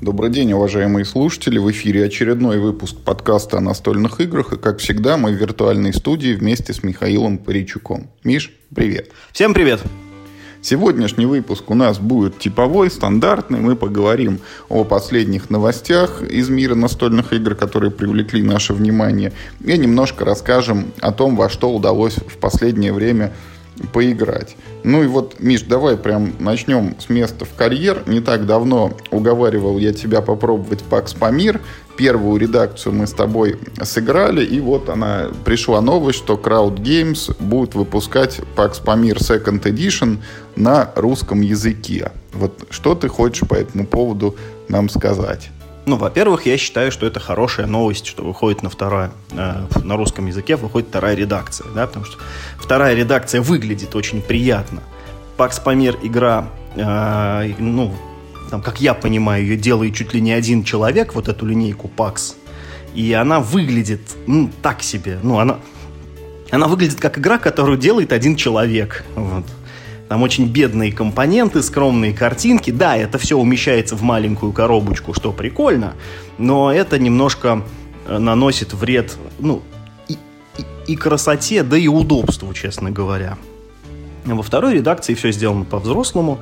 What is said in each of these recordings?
Добрый день, уважаемые слушатели. В эфире очередной выпуск подкаста о настольных играх. И, как всегда, мы в виртуальной студии вместе с Михаилом Паричуком. Миш, привет. Всем привет. Сегодняшний выпуск у нас будет типовой, стандартный. Мы поговорим о последних новостях из мира настольных игр, которые привлекли наше внимание. И немножко расскажем о том, во что удалось в последнее время поиграть. Ну и вот, Миш, давай прям начнем с места в карьер. Не так давно уговаривал я тебя попробовать Pax Pamir. Первую редакцию мы с тобой сыграли, и вот она пришла новость, что Crowd Games будет выпускать Pax Pamir Second Edition на русском языке. Вот что ты хочешь по этому поводу нам сказать? Ну, во-первых, я считаю, что это хорошая новость, что выходит на вторая, э, на русском языке выходит вторая редакция, да, потому что вторая редакция выглядит очень приятно. Пакс Памир игра, э, ну, там, как я понимаю, ее делает чуть ли не один человек, вот эту линейку Пакс, и она выглядит, ну, так себе, ну, она, она выглядит как игра, которую делает один человек, вот. Там очень бедные компоненты, скромные картинки. Да, это все умещается в маленькую коробочку, что прикольно, но это немножко э, наносит вред, ну, и, и, и красоте, да и удобству, честно говоря. Во второй редакции все сделано по-взрослому.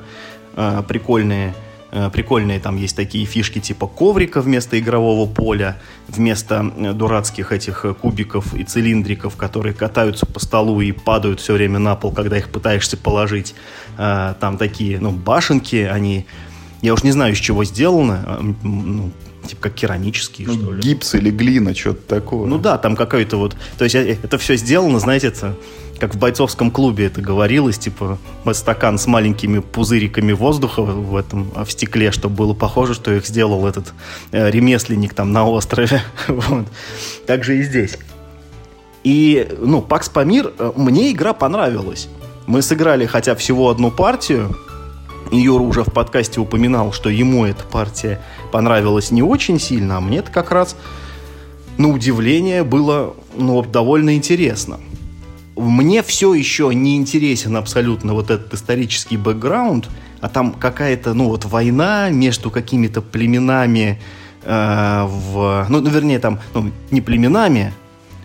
Э, прикольные прикольные там есть такие фишки типа коврика вместо игрового поля, вместо э, дурацких этих э, кубиков и цилиндриков, которые катаются по столу и падают все время на пол, когда их пытаешься положить. Там такие, ну, башенки, они... Я уж не знаю, из чего сделаны, ну, типа как керамические, ну, что ли. Гипс или глина, что-то такое. Ну да, там какой-то вот... То есть это все сделано, знаете, это как в бойцовском клубе это говорилось, типа стакан с маленькими пузыриками воздуха в этом в стекле, чтобы было похоже, что их сделал этот э, ремесленник там на острове. вот. Так же и здесь. И, ну, Пакс Памир, э, мне игра понравилась. Мы сыграли хотя всего одну партию, Юра уже в подкасте упоминал, что ему эта партия понравилась не очень сильно, а мне это как раз, на удивление, было ну, довольно интересно мне все еще не интересен абсолютно вот этот исторический бэкграунд, а там какая-то, ну вот, война между какими-то племенами э, в... Ну, ну, вернее, там, ну, не племенами,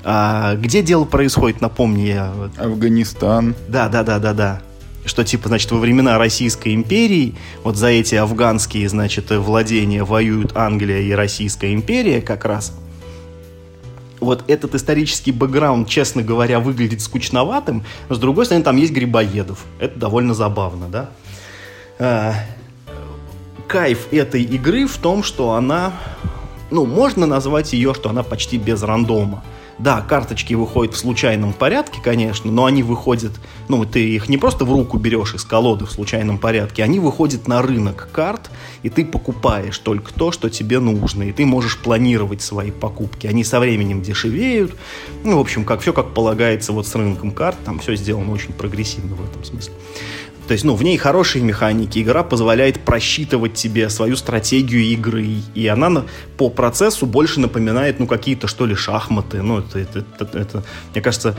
а где дело происходит, напомни я. Афганистан. Да, да, да, да, да. Что, типа, значит, во времена Российской империи вот за эти афганские, значит, владения воюют Англия и Российская империя как раз – вот этот исторический бэкграунд, честно говоря, выглядит скучноватым, но с другой стороны, там есть Грибоедов. Это довольно забавно, да? А, кайф этой игры в том, что она, ну, можно назвать ее, что она почти без рандома. Да, карточки выходят в случайном порядке, конечно, но они выходят, ну, ты их не просто в руку берешь из колоды в случайном порядке, они выходят на рынок карт, и ты покупаешь только то, что тебе нужно, и ты можешь планировать свои покупки. Они со временем дешевеют, ну, в общем, как все как полагается вот с рынком карт, там все сделано очень прогрессивно в этом смысле. То есть, ну, в ней хорошие механики. Игра позволяет просчитывать тебе свою стратегию игры. И она по процессу больше напоминает, ну, какие-то, что ли, шахматы. Ну, это, это, это, это мне кажется,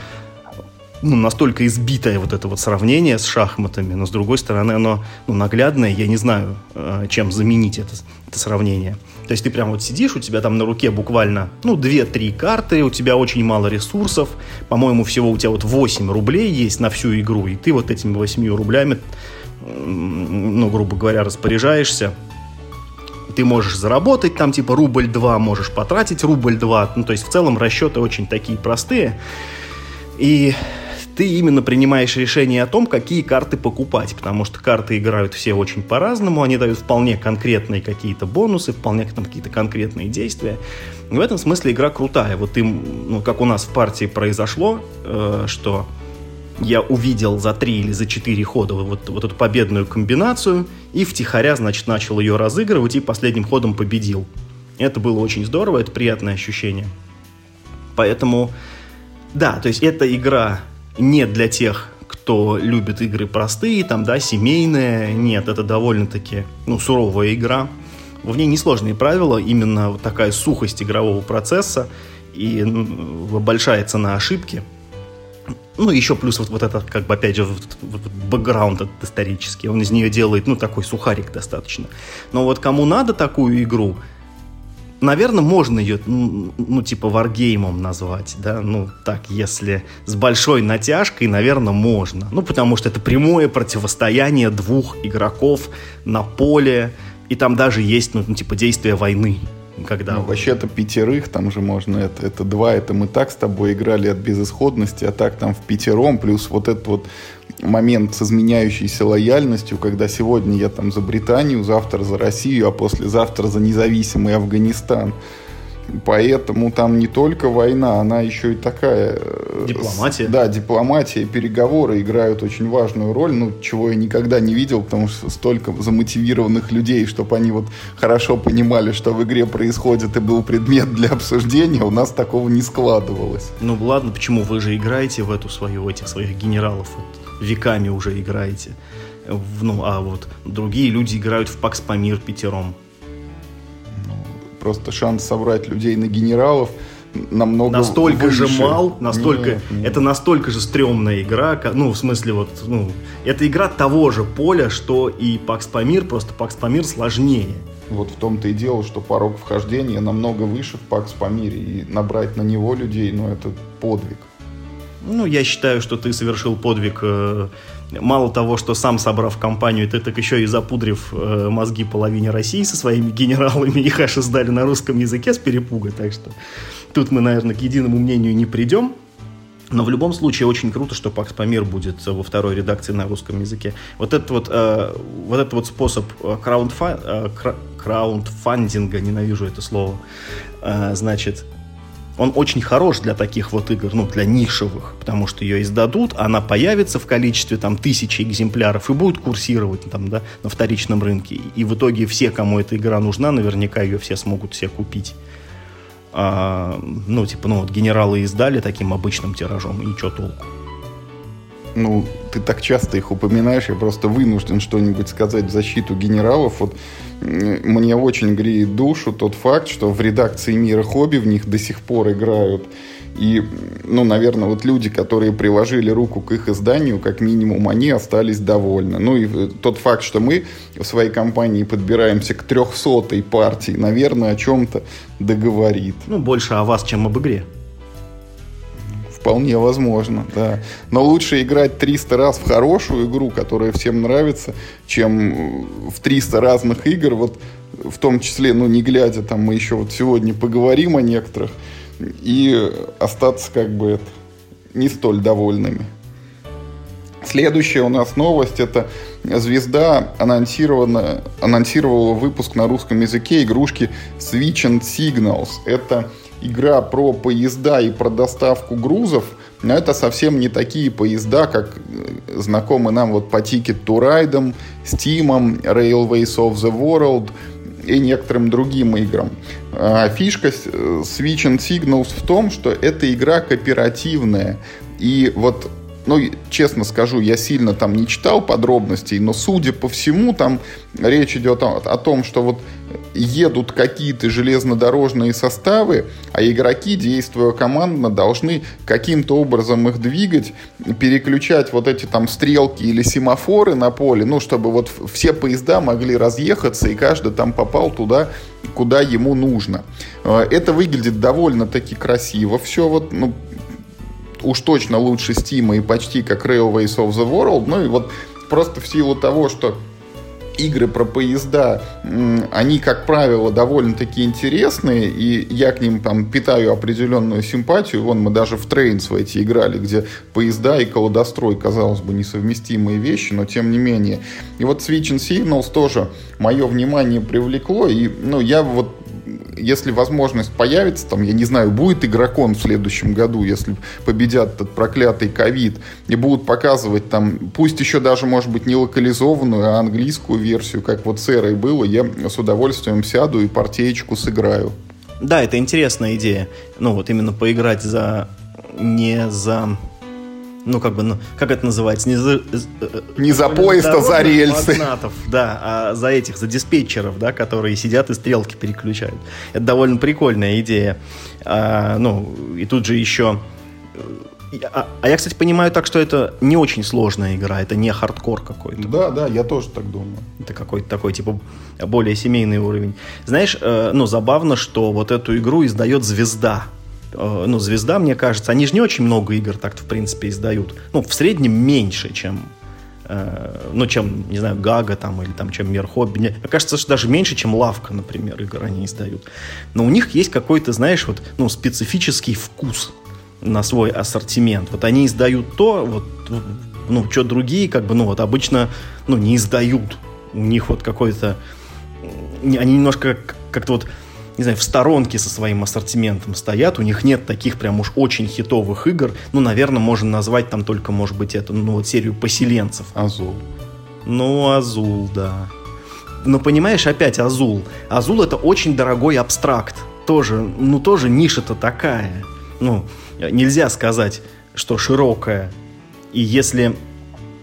ну, настолько избитое вот это вот сравнение с шахматами, но с другой стороны оно ну, наглядное, я не знаю, э, чем заменить это, это сравнение. То есть ты прям вот сидишь, у тебя там на руке буквально, ну, 2-3 карты, у тебя очень мало ресурсов, по-моему, всего у тебя вот 8 рублей есть на всю игру, и ты вот этими 8 рублями, ну, грубо говоря, распоряжаешься, ты можешь заработать там типа рубль 2, можешь потратить рубль 2, ну, то есть в целом расчеты очень такие простые, и ты именно принимаешь решение о том, какие карты покупать, потому что карты играют все очень по-разному, они дают вполне конкретные какие-то бонусы, вполне там какие-то конкретные действия. в этом смысле игра крутая. Вот им, ну, как у нас в партии произошло, э, что я увидел за три или за четыре хода вот, вот эту победную комбинацию и втихаря, значит, начал ее разыгрывать и последним ходом победил. Это было очень здорово, это приятное ощущение. Поэтому, да, то есть эта игра не для тех, кто любит игры простые, там, да, семейные. Нет, это довольно-таки, ну, суровая игра. В ней несложные правила, именно вот такая сухость игрового процесса и большая цена ошибки. ну, еще плюс вот, вот это, как бы, опять же, вот, вот, бэкграунд этот исторический, он из нее делает, ну, такой сухарик достаточно. Но вот кому надо такую игру, наверное, можно ее, ну, типа, варгеймом назвать, да, ну, так, если с большой натяжкой, наверное, можно. Ну, потому что это прямое противостояние двух игроков на поле, и там даже есть, ну, ну типа, действие войны, когда... Ну, вообще-то пятерых, там же можно, это, это два, это мы так с тобой играли от безысходности, а так там в пятером, плюс вот этот вот момент с изменяющейся лояльностью, когда сегодня я там за Британию, завтра за Россию, а послезавтра за независимый Афганистан. Поэтому там не только война, она еще и такая... Э, дипломатия. Да, дипломатия и переговоры играют очень важную роль, ну, чего я никогда не видел, потому что столько замотивированных людей, чтобы они вот хорошо понимали, что в игре происходит и был предмет для обсуждения, у нас такого не складывалось. Ну, ладно, почему? Вы же играете в эту свою, этих своих генералов, веками уже играете. Ну, а вот другие люди играют в Пакс Памир пятером просто шанс собрать людей на генералов намного настолько выше. же мал, настолько нет, нет. это настолько же стрёмная игра, ну в смысле вот ну это игра того же поля, что и Пакс Памир, просто Пакс Памир сложнее. Вот в том-то и дело, что порог вхождения намного выше в Пакс Памире и набрать на него людей, ну это подвиг. Ну я считаю, что ты совершил подвиг э, мало того, что сам собрав компанию, ты так еще и запудрив э, мозги половине России со своими генералами, их аж издали на русском языке с перепуга, так что тут мы, наверное, к единому мнению не придем. Но в любом случае очень круто, что Пакс Памир будет во второй редакции на русском языке. Вот этот вот, э, вот этот вот способ э, краундфа, э, краундфандинга, ненавижу это слово, э, значит, он очень хорош для таких вот игр, ну, для нишевых, потому что ее издадут, она появится в количестве там тысячи экземпляров и будет курсировать там, да, на вторичном рынке. И в итоге все, кому эта игра нужна, наверняка ее все смогут все купить. А, ну, типа, ну, вот генералы издали таким обычным тиражом, и что толку? Ну, ты так часто их упоминаешь, я просто вынужден что-нибудь сказать в защиту генералов. Вот мне очень греет душу тот факт, что в редакции «Мира хобби» в них до сих пор играют. И, ну, наверное, вот люди, которые приложили руку к их изданию, как минимум, они остались довольны. Ну, и тот факт, что мы в своей компании подбираемся к трехсотой партии, наверное, о чем-то договорит. Ну, больше о вас, чем об игре. Вполне возможно, да. Но лучше играть 300 раз в хорошую игру, которая всем нравится, чем в 300 разных игр, вот в том числе, ну, не глядя, там мы еще вот сегодня поговорим о некоторых, и остаться как бы это, не столь довольными. Следующая у нас новость это звезда анонсирована, анонсировала выпуск на русском языке игрушки Switch and Signals. Это игра про поезда и про доставку грузов, но это совсем не такие поезда, как э, знакомы нам вот по Ticket to Ride, Steam, Railways of the World и некоторым другим играм. А фишка э, Switch and Signals в том, что эта игра кооперативная. И вот ну, честно скажу, я сильно там не читал подробностей, но судя по всему, там речь идет о, о том, что вот едут какие-то железнодорожные составы, а игроки, действуя командно, должны каким-то образом их двигать, переключать вот эти там стрелки или семафоры на поле, ну, чтобы вот все поезда могли разъехаться, и каждый там попал туда, куда ему нужно. Э, это выглядит довольно-таки красиво. Все вот, ну, уж точно лучше Steam и почти как Railways of the World. Ну и вот просто в силу того, что игры про поезда, они, как правило, довольно-таки интересные, и я к ним там питаю определенную симпатию. Вон мы даже в Trains в эти играли, где поезда и колодострой, казалось бы, несовместимые вещи, но тем не менее. И вот Switch and Signals тоже мое внимание привлекло, и ну, я вот если возможность появится, там, я не знаю, будет игрокон в следующем году, если победят этот проклятый ковид, и будут показывать там, пусть еще даже, может быть, не локализованную, а английскую версию, как вот с Эрой было, я с удовольствием сяду и партеечку сыграю. Да, это интересная идея. Ну, вот именно поиграть за не за ну, как бы, ну, как это называется? Не за, э, не за поезд, а за рельсы. Магнатов, да, а за этих, за диспетчеров, да, которые сидят и стрелки переключают. Это довольно прикольная идея. А, ну, и тут же еще А, а я, кстати, понимаю так, что это не очень сложная игра, это не хардкор какой-то. Да, да, я тоже так думаю. Это какой-то такой, типа, более семейный уровень. Знаешь, э, ну, забавно, что вот эту игру издает «Звезда». Э, ну, «Звезда», мне кажется, они же не очень много игр так-то, в принципе, издают. Ну, в среднем меньше, чем э, ну, чем, не знаю, Гага там, или там, чем Мир Хобби. Мне кажется, что даже меньше, чем Лавка, например, игр они издают. Но у них есть какой-то, знаешь, вот, ну, специфический вкус на свой ассортимент. Вот они издают то, вот, ну, что другие, как бы, ну, вот обычно, ну, не издают. У них вот какой-то... Они немножко как-то вот не знаю, в сторонке со своим ассортиментом стоят, у них нет таких прям уж очень хитовых игр, ну, наверное, можно назвать там только, может быть, эту, ну, вот серию поселенцев. Азул. Ну, Азул, да. Но понимаешь, опять Азул. Азул это очень дорогой абстракт. Тоже, ну, тоже ниша-то такая. Ну, нельзя сказать, что широкая. И если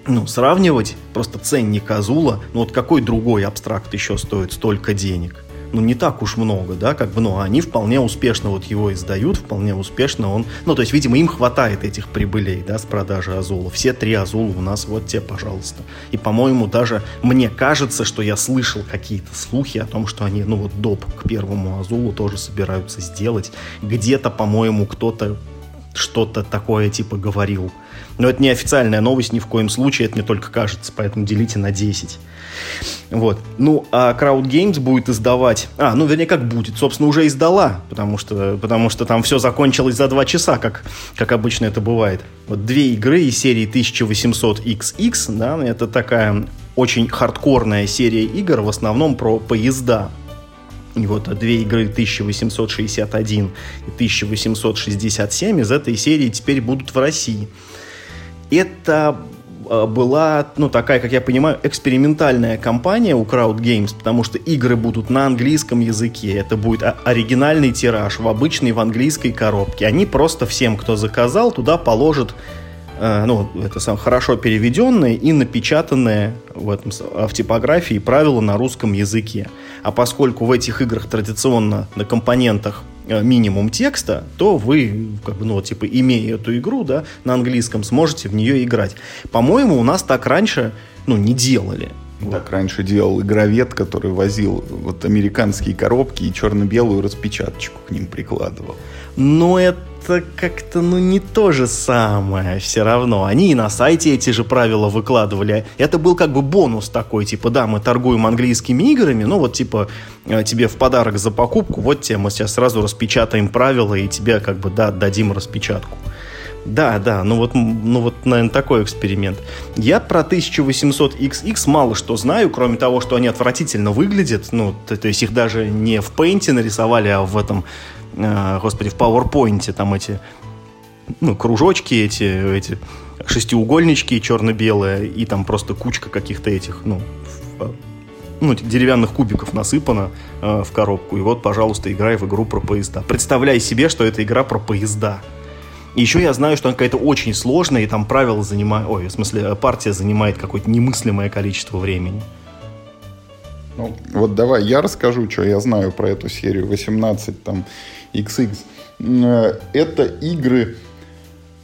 ну, сравнивать просто ценник Азула, ну вот какой другой абстракт еще стоит столько денег? Ну, не так уж много, да, как бы, ну, они вполне успешно вот его издают, вполне успешно он, ну, то есть, видимо, им хватает этих прибылей, да, с продажи Азула. Все три Азула у нас, вот те, пожалуйста. И, по-моему, даже мне кажется, что я слышал какие-то слухи о том, что они, ну, вот доп к первому Азулу тоже собираются сделать. Где-то, по-моему, кто-то что-то такое типа говорил. Но это не официальная новость ни в коем случае, это мне только кажется, поэтому делите на 10. Вот. Ну, а Crowd Games будет издавать... А, ну, вернее, как будет. Собственно, уже издала, потому что, потому что там все закончилось за 2 часа, как, как обычно это бывает. Вот две игры из серии 1800XX, да, это такая очень хардкорная серия игр, в основном про поезда. И вот две игры 1861 и 1867 из этой серии теперь будут в России. Это а, была, ну, такая, как я понимаю, экспериментальная кампания у Crowd Games, потому что игры будут на английском языке. Это будет оригинальный тираж в обычной в английской коробке. Они просто всем, кто заказал, туда положат Э, ну, это сам хорошо переведенные и напечатанные в, этом, в типографии правила на русском языке. А поскольку в этих играх традиционно на компонентах э, минимум текста, то вы, как бы, ну, типа, имея эту игру, да, на английском, сможете в нее играть. По-моему, у нас так раньше, ну, не делали. Так раньше делал игровед, который возил вот американские коробки и черно-белую распечаточку к ним прикладывал. Но это как-то, ну, не то же самое все равно. Они и на сайте эти же правила выкладывали. Это был как бы бонус такой, типа, да, мы торгуем английскими играми, ну, вот, типа, э, тебе в подарок за покупку, вот тебе мы сейчас сразу распечатаем правила и тебе, как бы, да, дадим распечатку. Да, да, ну вот, ну вот, наверное, такой эксперимент. Я про 1800XX мало что знаю, кроме того, что они отвратительно выглядят. Ну, то, то есть их даже не в Paint нарисовали, а в этом, э, господи, в PowerPoint там эти, ну, кружочки эти, эти шестиугольнички черно-белые, и там просто кучка каких-то этих, ну, в, ну, деревянных кубиков насыпано э, в коробку. И вот, пожалуйста, играй в игру про поезда. Представляй себе, что это игра про поезда. И еще я знаю, что она какая-то очень сложная, и там правила занимают... Ой, в смысле, партия занимает какое-то немыслимое количество времени. Ну, вот давай я расскажу, что я знаю про эту серию 18 там XX. Э, это игры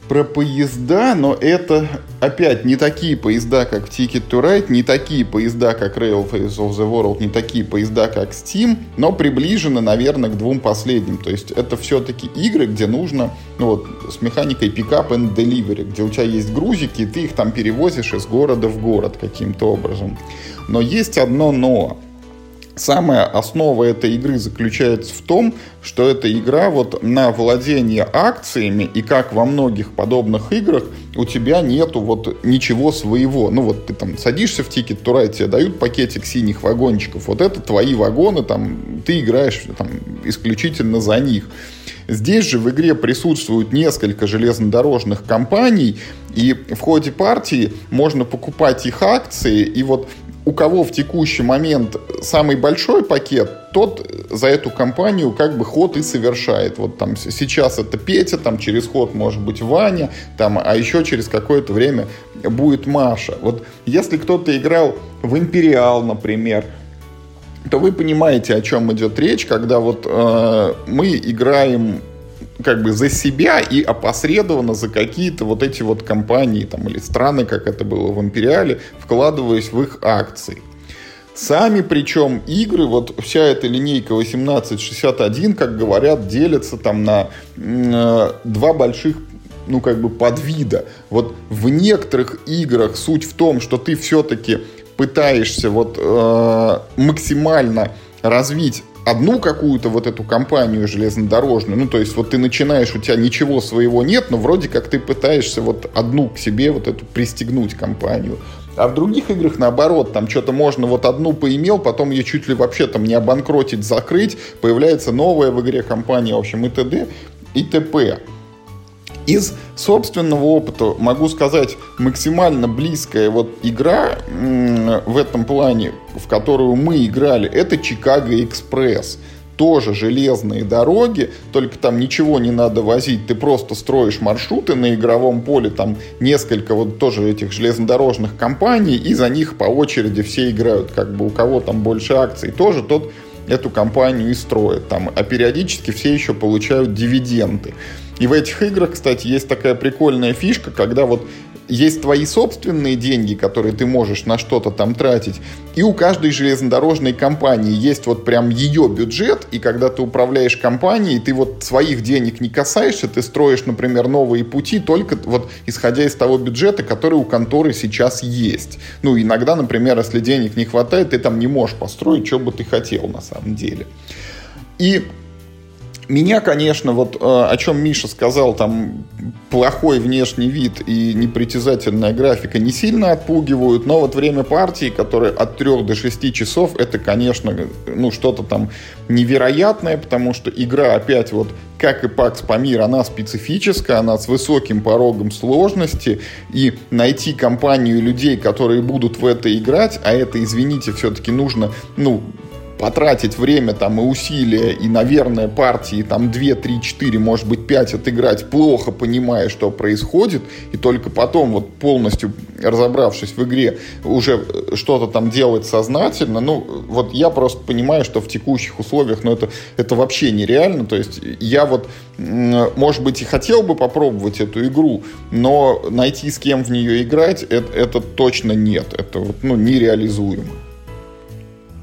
про поезда, но это опять не такие поезда, как Ticket to Ride, не такие поезда, как Railways of the World, не такие поезда, как Steam, но приближены, наверное, к двум последним. То есть это все-таки игры, где нужно, ну вот, с механикой pick-up and delivery, где у тебя есть грузики, и ты их там перевозишь из города в город каким-то образом. Но есть одно но самая основа этой игры заключается в том, что эта игра вот на владение акциями, и как во многих подобных играх, у тебя нету вот ничего своего. Ну вот ты там садишься в тикет Турай, тебе дают пакетик синих вагончиков, вот это твои вагоны, там ты играешь там исключительно за них. Здесь же в игре присутствуют несколько железнодорожных компаний, и в ходе партии можно покупать их акции, и вот у кого в текущий момент самый большой пакет, тот за эту компанию как бы ход и совершает. Вот там сейчас это Петя, там через ход может быть Ваня, там, а еще через какое-то время будет Маша. Вот если кто-то играл в Империал, например, то вы понимаете, о чем идет речь, когда вот э, мы играем как бы за себя и опосредованно за какие-то вот эти вот компании там, или страны, как это было в Империале, вкладываясь в их акции. Сами причем игры, вот вся эта линейка 1861, как говорят, делятся там на э, два больших ну, как бы подвида. Вот в некоторых играх суть в том, что ты все-таки пытаешься вот э, максимально развить одну какую-то вот эту компанию железнодорожную, ну, то есть вот ты начинаешь, у тебя ничего своего нет, но вроде как ты пытаешься вот одну к себе вот эту пристегнуть компанию. А в других играх наоборот, там что-то можно вот одну поимел, потом ее чуть ли вообще там не обанкротить, закрыть, появляется новая в игре компания, в общем, и т.д. и т.п. Из собственного опыта могу сказать, максимально близкая вот игра в этом плане, в которую мы играли, это Чикаго Экспресс. Тоже железные дороги, только там ничего не надо возить, ты просто строишь маршруты на игровом поле, там несколько вот тоже этих железнодорожных компаний, и за них по очереди все играют, как бы у кого там больше акций, тоже тот эту компанию и строит там, а периодически все еще получают дивиденды. И в этих играх, кстати, есть такая прикольная фишка, когда вот есть твои собственные деньги, которые ты можешь на что-то там тратить, и у каждой железнодорожной компании есть вот прям ее бюджет, и когда ты управляешь компанией, ты вот своих денег не касаешься, ты строишь, например, новые пути только вот исходя из того бюджета, который у конторы сейчас есть. Ну, иногда, например, если денег не хватает, ты там не можешь построить, что бы ты хотел на самом деле. И меня, конечно, вот э, о чем Миша сказал, там плохой внешний вид и непритязательная графика не сильно отпугивают, но вот время партии, которое от 3 до 6 часов, это, конечно, ну что-то там невероятное, потому что игра опять вот как и Pax Pamir, она специфическая, она с высоким порогом сложности, и найти компанию людей, которые будут в это играть, а это, извините, все-таки нужно, ну, потратить время там и усилия, и, наверное, партии там 2, 3, 4, может быть, 5 отыграть, плохо понимая, что происходит, и только потом, вот полностью разобравшись в игре, уже что-то там делать сознательно, ну, вот я просто понимаю, что в текущих условиях, ну, это, это вообще нереально, то есть я вот, может быть, и хотел бы попробовать эту игру, но найти с кем в нее играть, это, это точно нет, это вот, ну, нереализуемо.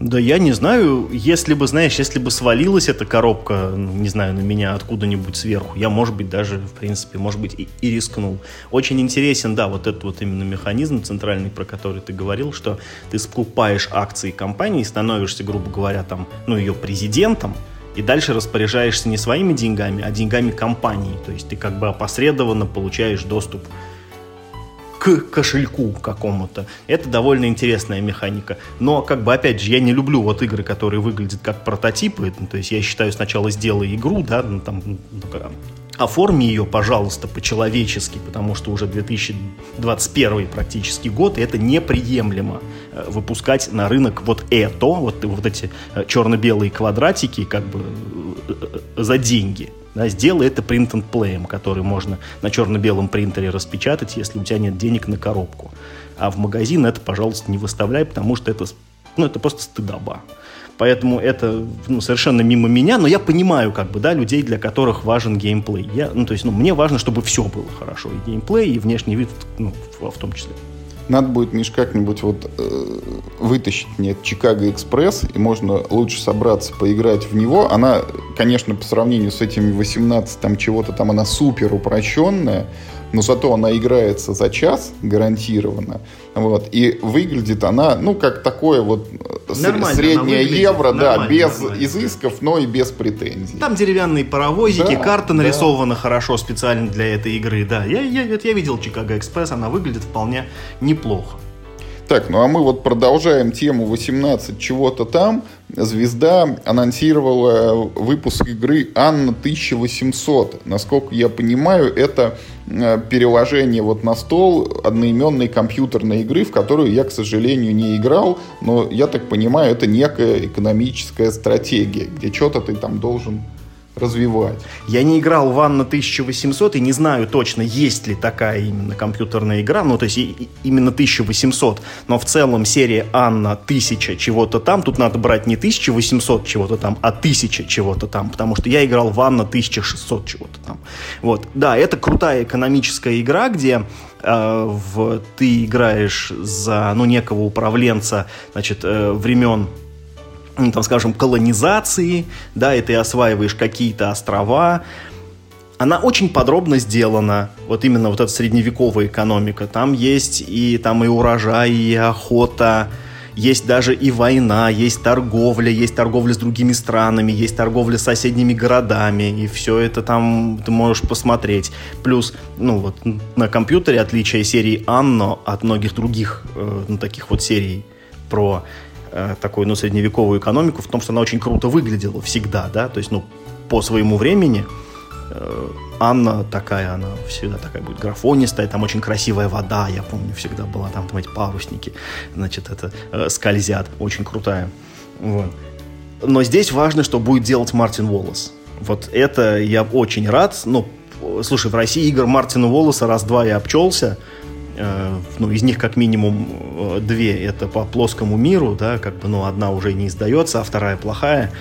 Да я не знаю, если бы, знаешь, если бы свалилась эта коробка, ну, не знаю, на меня откуда-нибудь сверху, я, может быть, даже, в принципе, может быть, и, и рискнул. Очень интересен, да, вот этот вот именно механизм центральный, про который ты говорил, что ты скупаешь акции компании, становишься, грубо говоря, там, ну, ее президентом, и дальше распоряжаешься не своими деньгами, а деньгами компании. То есть ты как бы опосредованно получаешь доступ к кошельку какому-то. Это довольно интересная механика. Но, как бы, опять же, я не люблю вот игры, которые выглядят как прототипы. Ну, то есть я считаю, сначала сделай игру, да, ну, там, ну, оформи ее, пожалуйста, по-человечески, потому что уже 2021 практически год, и это неприемлемо э, выпускать на рынок вот это, вот, вот эти э, черно-белые квадратики, как бы э, за деньги. Да, сделай это print and play, который можно на черно-белом принтере распечатать, если у тебя нет денег на коробку. А в магазин это, пожалуйста, не выставляй, потому что это, ну, это просто стыдоба. Поэтому это ну, совершенно мимо меня, но я понимаю, как бы, да, людей, для которых важен геймплей. Я, ну, то есть, ну, мне важно, чтобы все было хорошо. И геймплей, и внешний вид, ну, в, в том числе. Надо будет, Миш, как-нибудь вот э, вытащить мне Чикаго Экспресс, и можно лучше собраться, поиграть в него. Она, конечно, по сравнению с этими 18 там чего-то там, она супер упрощенная, но зато она играется за час гарантированно. Вот, и выглядит она, ну, как такое вот э, нормально, среднее евро, да, без нормально. изысков, но и без претензий. Там деревянные паровозики, да, карта нарисована да. хорошо специально для этой игры, да. Я, я, я видел Чикаго Экспресс, она выглядит вполне неплохо. Так, ну а мы вот продолжаем тему 18 чего-то там. Звезда анонсировала выпуск игры Анна 1800. Насколько я понимаю, это э, переложение вот на стол одноименной компьютерной игры, в которую я, к сожалению, не играл, но я так понимаю, это некая экономическая стратегия, где что-то ты там должен развивать. Я не играл в Анна 1800 и не знаю точно, есть ли такая именно компьютерная игра, ну, то есть и, именно 1800, но в целом серия Анна 1000 чего-то там, тут надо брать не 1800 чего-то там, а 1000 чего-то там, потому что я играл в Анна 1600 чего-то там. Вот, да, это крутая экономическая игра, где э, в, ты играешь за, ну, некого управленца, значит, э, времен там, скажем, колонизации, да, и ты осваиваешь какие-то острова. Она очень подробно сделана, вот именно вот эта средневековая экономика. Там есть и, там и урожай, и охота, есть даже и война, есть торговля, есть торговля с другими странами, есть торговля с соседними городами, и все это там ты можешь посмотреть. Плюс, ну вот на компьютере отличие серии Анно от многих других, э, ну, таких вот серий про такую, ну, средневековую экономику в том, что она очень круто выглядела всегда, да, то есть, ну, по своему времени э, Анна такая, она всегда такая будет графонистая, там очень красивая вода, я помню, всегда была, там, там эти парусники, значит, это э, скользят, очень крутая, вот. Но здесь важно, что будет делать Мартин Уоллес. Вот это я очень рад, ну, слушай, в России игр Мартина Уоллеса раз-два я обчелся, Э, ну, из них как минимум э, две это по плоскому миру, да, как бы, ну, одна уже не издается, а вторая плохая.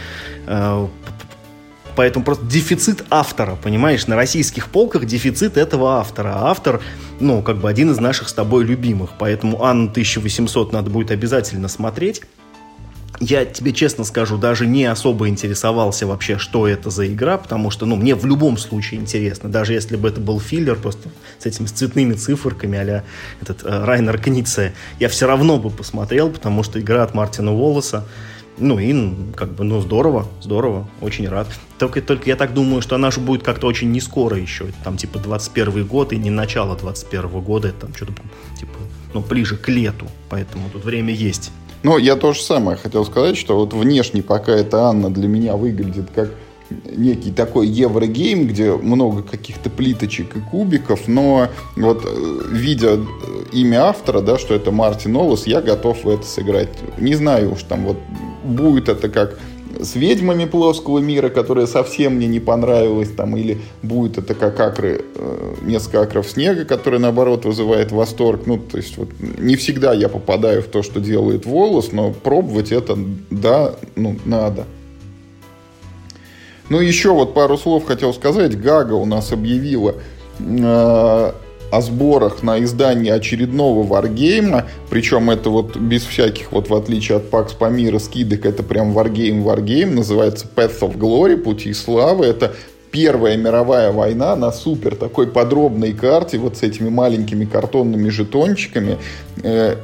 Э, поэтому просто дефицит автора, понимаешь, на российских полках дефицит этого автора. А автор, ну, как бы один из наших с тобой любимых. Поэтому Анну 1800 надо будет обязательно смотреть я тебе честно скажу, даже не особо интересовался вообще, что это за игра, потому что, ну, мне в любом случае интересно, даже если бы это был филлер просто с этими цветными циферками а этот э, Райнер Книце, я все равно бы посмотрел, потому что игра от Мартина Уоллеса, ну и как бы, ну здорово, здорово, очень рад. Только, только я так думаю, что она же будет как-то очень не скоро еще, там типа 21 год и не начало 21 года, это там что-то типа, ну ближе к лету, поэтому тут время есть. Ну, я то же самое хотел сказать, что вот внешне пока эта Анна для меня выглядит как некий такой еврогейм, где много каких-то плиточек и кубиков, но вот э, видя имя автора, да, что это Мартин Олос, я готов в это сыграть. Не знаю уж там вот будет это как с ведьмами плоского мира, которая совсем мне не понравилась, там, или будет это как акры, э, несколько акров снега, который, наоборот, вызывает восторг. Ну, то есть, вот, не всегда я попадаю в то, что делает волос, но пробовать это, да, ну, надо. Ну, еще вот пару слов хотел сказать. Гага у нас объявила э, о сборах на издание очередного варгейма, причем это вот без всяких, вот в отличие от Pax Памира скидок, это прям варгейм варгейм, называется Path of Glory, Пути Славы, это Первая мировая война на супер такой подробной карте, вот с этими маленькими картонными жетончиками, э,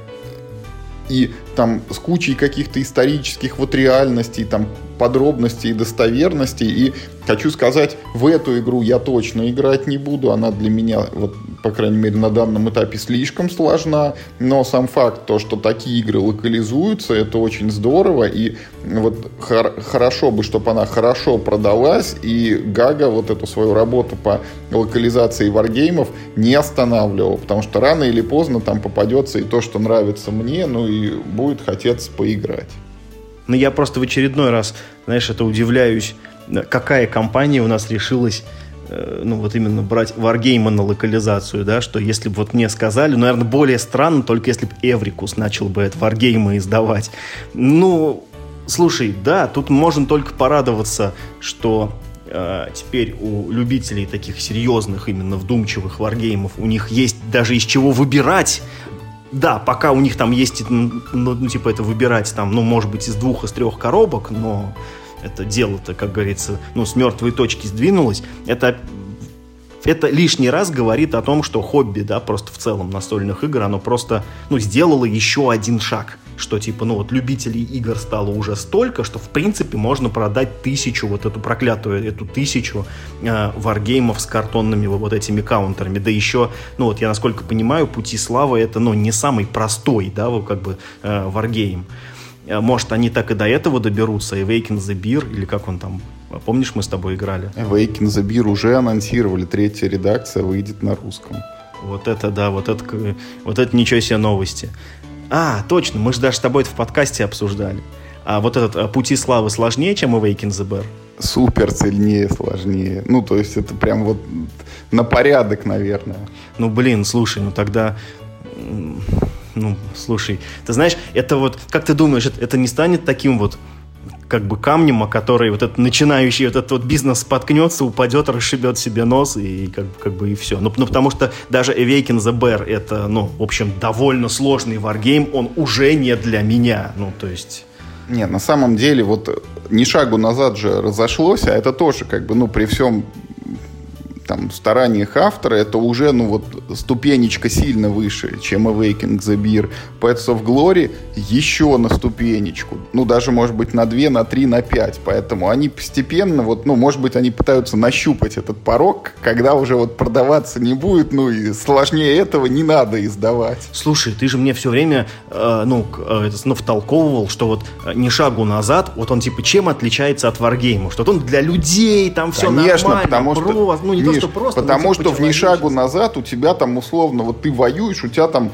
и там с кучей каких-то исторических вот реальностей, там подробностей и достоверностей. И хочу сказать, в эту игру я точно играть не буду. Она для меня, вот, по крайней мере, на данном этапе слишком сложна. Но сам факт, то, что такие игры локализуются, это очень здорово. И вот хор- хорошо бы, чтобы она хорошо продалась. И Гага вот эту свою работу по локализации варгеймов не останавливал. Потому что рано или поздно там попадется и то, что нравится мне, ну и будет хотеться поиграть. Но я просто в очередной раз, знаешь, это удивляюсь, какая компания у нас решилась э, ну, вот именно брать Wargame на локализацию, да, что если бы вот мне сказали, ну, наверное, более странно, только если бы Эврикус начал бы это Wargame издавать. Ну, слушай, да, тут можно только порадоваться, что э, теперь у любителей таких серьезных, именно вдумчивых варгеймов, у них есть даже из чего выбирать, да, пока у них там есть, ну, ну, типа, это выбирать там, ну, может быть, из двух, из трех коробок, но это дело-то, как говорится, ну, с мертвой точки сдвинулось. Это это лишний раз говорит о том, что хобби, да, просто в целом настольных игр, оно просто, ну, сделало еще один шаг, что, типа, ну, вот любителей игр стало уже столько, что, в принципе, можно продать тысячу, вот эту проклятую, эту тысячу э, варгеймов с картонными вот этими каунтерами, да еще, ну, вот я, насколько понимаю, Пути Славы это, ну, не самый простой, да, вот как бы э, варгейм. Э, может, они так и до этого доберутся, Awaken the Beer, или как он там Помнишь, мы с тобой играли? Awaken the Beer уже анонсировали, третья редакция выйдет на русском. Вот это да, вот это, вот это ничего себе новости. А, точно, мы же даже с тобой это в подкасте обсуждали. а вот этот а, «Пути славы» сложнее, чем «Awaken the Bear»? Супер сильнее, сложнее. Ну, то есть это прям вот на порядок, наверное. Ну, блин, слушай, ну тогда ну, слушай, ты знаешь, это вот, как ты думаешь, это, это не станет таким вот как бы камнем, о который вот этот начинающий вот этот вот бизнес споткнется, упадет, расшибет себе нос и как, как бы и все. Ну, ну, потому что даже Awaken the Bear это, ну, в общем, довольно сложный варгейм, он уже не для меня, ну, то есть... Не, на самом деле, вот ни шагу назад же разошлось, а это тоже, как бы, ну, при всем там, стараниях автора, это уже, ну, вот, ступенечка сильно выше, чем Awakening the Beer. Pets of Glory еще на ступенечку. Ну, даже, может быть, на 2, на 3, на 5. Поэтому они постепенно, вот, ну, может быть, они пытаются нащупать этот порог, когда уже вот продаваться не будет, ну, и сложнее этого не надо издавать. Слушай, ты же мне все время, э, ну, э, ну, втолковывал, что вот э, не шагу назад, вот он, типа, чем отличается от Wargame? Что он для людей, там все Конечно, нормально, потому что, ну, не Миш, что просто, потому что в ни шагу назад у тебя там условно, вот ты воюешь, у тебя там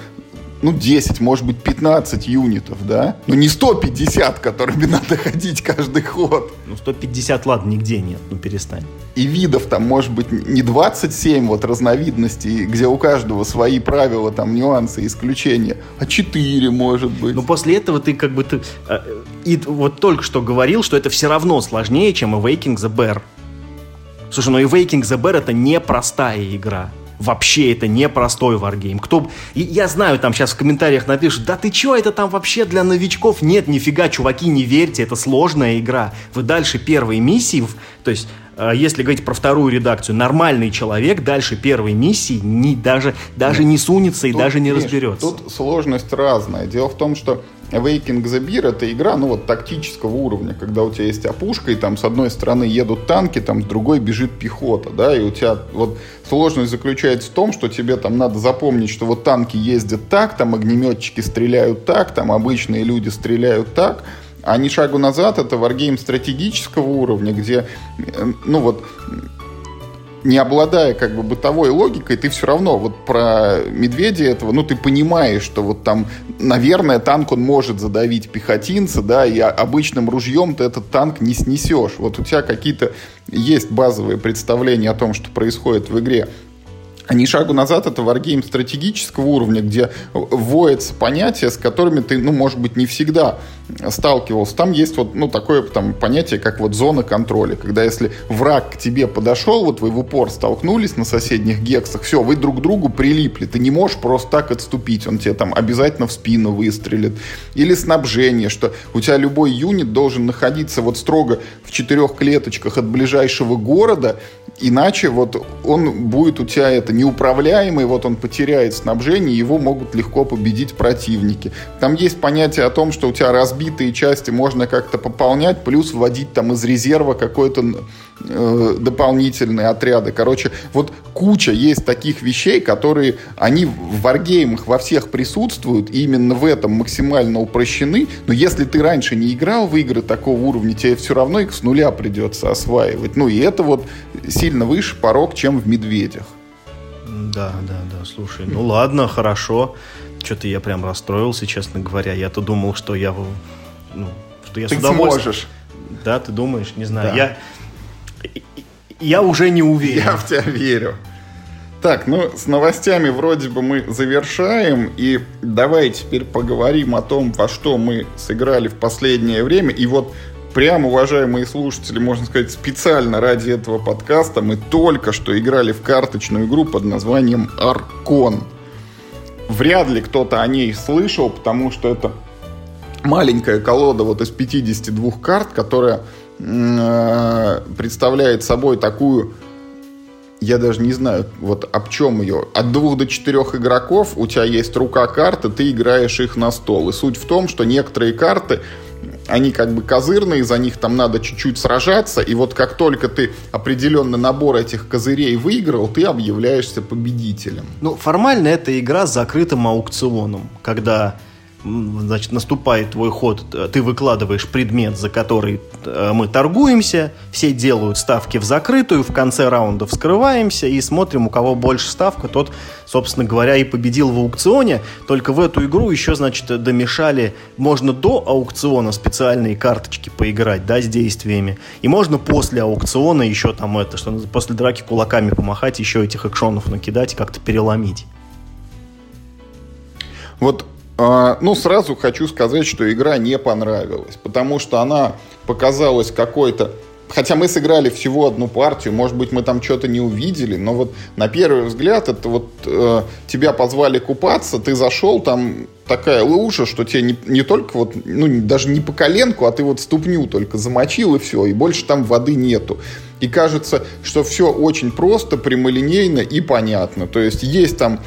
ну, 10, может быть, 15 юнитов, да? Ну, не 150, которыми надо ходить каждый ход. Ну, 150, ладно, нигде нет, ну, перестань. И видов там, может быть, не 27 вот разновидностей, где у каждого свои правила, там, нюансы, исключения, а 4, может быть. Ну, после этого ты как бы ты... Э, и вот только что говорил, что это все равно сложнее, чем Awakening the Bear. Слушай, ну и Waking the Bear это непростая игра. Вообще это непростой варгейм. Кто... Я знаю, там сейчас в комментариях напишут, да ты чё, это там вообще для новичков? Нет, нифига, чуваки, не верьте, это сложная игра. Вы дальше первой миссии, то есть если говорить про вторую редакцию, нормальный человек дальше первой миссии не, даже, даже Нет. не сунется и тут, даже не разберется. Тут сложность разная. Дело в том, что Awakening the Beer это игра, ну вот тактического уровня, когда у тебя есть опушка, и там с одной стороны едут танки, там с другой бежит пехота, да, и у тебя вот сложность заключается в том, что тебе там надо запомнить, что вот танки ездят так, там огнеметчики стреляют так, там обычные люди стреляют так, а не шагу назад это варгейм стратегического уровня, где, э, ну вот, не обладая как бы бытовой логикой, ты все равно вот про медведя этого, ну, ты понимаешь, что вот там, наверное, танк он может задавить пехотинца, да, и обычным ружьем ты этот танк не снесешь. Вот у тебя какие-то есть базовые представления о том, что происходит в игре. Не шагу назад это варгейм стратегического уровня, где вводятся понятия, с которыми ты, ну, может быть, не всегда сталкивался. Там есть вот, ну, такое там понятие, как вот зона контроля. Когда если враг к тебе подошел, вот вы в упор столкнулись на соседних гексах, все, вы друг к другу прилипли. Ты не можешь просто так отступить. Он тебе там обязательно в спину выстрелит. Или снабжение, что у тебя любой юнит должен находиться вот строго в четырех клеточках от ближайшего города, иначе вот он будет у тебя это неуправляемый, вот он потеряет снабжение, его могут легко победить противники. Там есть понятие о том, что у тебя разбитые части можно как-то пополнять, плюс вводить там из резерва какой-то э, дополнительные отряды. Короче, вот куча есть таких вещей, которые, они в варгеймах во всех присутствуют, и именно в этом максимально упрощены, но если ты раньше не играл в игры такого уровня, тебе все равно их с нуля придется осваивать. Ну и это вот сильно выше порог, чем в «Медведях». Да, да, да, слушай, ну ладно, хорошо. Что-то я прям расстроился, честно говоря. Я-то думал, что я, ну, что я ты с удовольствием... сможешь. Да, ты думаешь? Не знаю. Да. Я, я уже не уверен. Я в тебя верю. Так, ну, с новостями вроде бы мы завершаем. И давай теперь поговорим о том, во что мы сыграли в последнее время. И вот прям, уважаемые слушатели, можно сказать, специально ради этого подкаста мы только что играли в карточную игру под названием «Аркон». Вряд ли кто-то о ней слышал, потому что это маленькая колода вот из 52 карт, которая э, представляет собой такую я даже не знаю, вот об чем ее. От двух до четырех игроков у тебя есть рука карты, ты играешь их на стол. И суть в том, что некоторые карты они как бы козырные, за них там надо чуть-чуть сражаться, и вот как только ты определенный набор этих козырей выиграл, ты объявляешься победителем. Ну, формально это игра с закрытым аукционом, когда значит, наступает твой ход, ты выкладываешь предмет, за который э, мы торгуемся, все делают ставки в закрытую, в конце раунда вскрываемся и смотрим, у кого больше ставка, тот, собственно говоря, и победил в аукционе. Только в эту игру еще, значит, домешали, можно до аукциона специальные карточки поиграть, да, с действиями, и можно после аукциона еще там это, что после драки кулаками помахать, еще этих экшонов накидать и как-то переломить. Вот ну, сразу хочу сказать, что игра не понравилась, потому что она показалась какой-то... Хотя мы сыграли всего одну партию, может быть, мы там что-то не увидели, но вот на первый взгляд это вот э, тебя позвали купаться, ты зашел, там такая лужа, что тебе не, не только вот, ну, даже не по коленку, а ты вот ступню только замочил и все, и больше там воды нету. И кажется, что все очень просто, прямолинейно и понятно. То есть есть там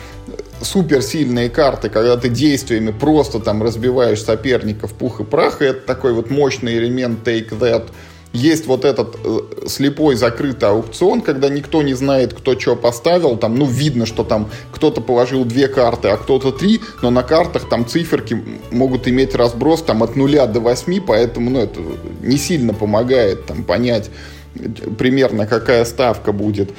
суперсильные карты, когда ты действиями просто там разбиваешь соперников пух и прах, и это такой вот мощный элемент Take That. Есть вот этот э, слепой закрытый аукцион, когда никто не знает, кто что поставил. Там, ну, видно, что там кто-то положил две карты, а кто-то три, но на картах там циферки могут иметь разброс там от нуля до восьми, поэтому, ну, это не сильно помогает там понять э, примерно, какая ставка будет.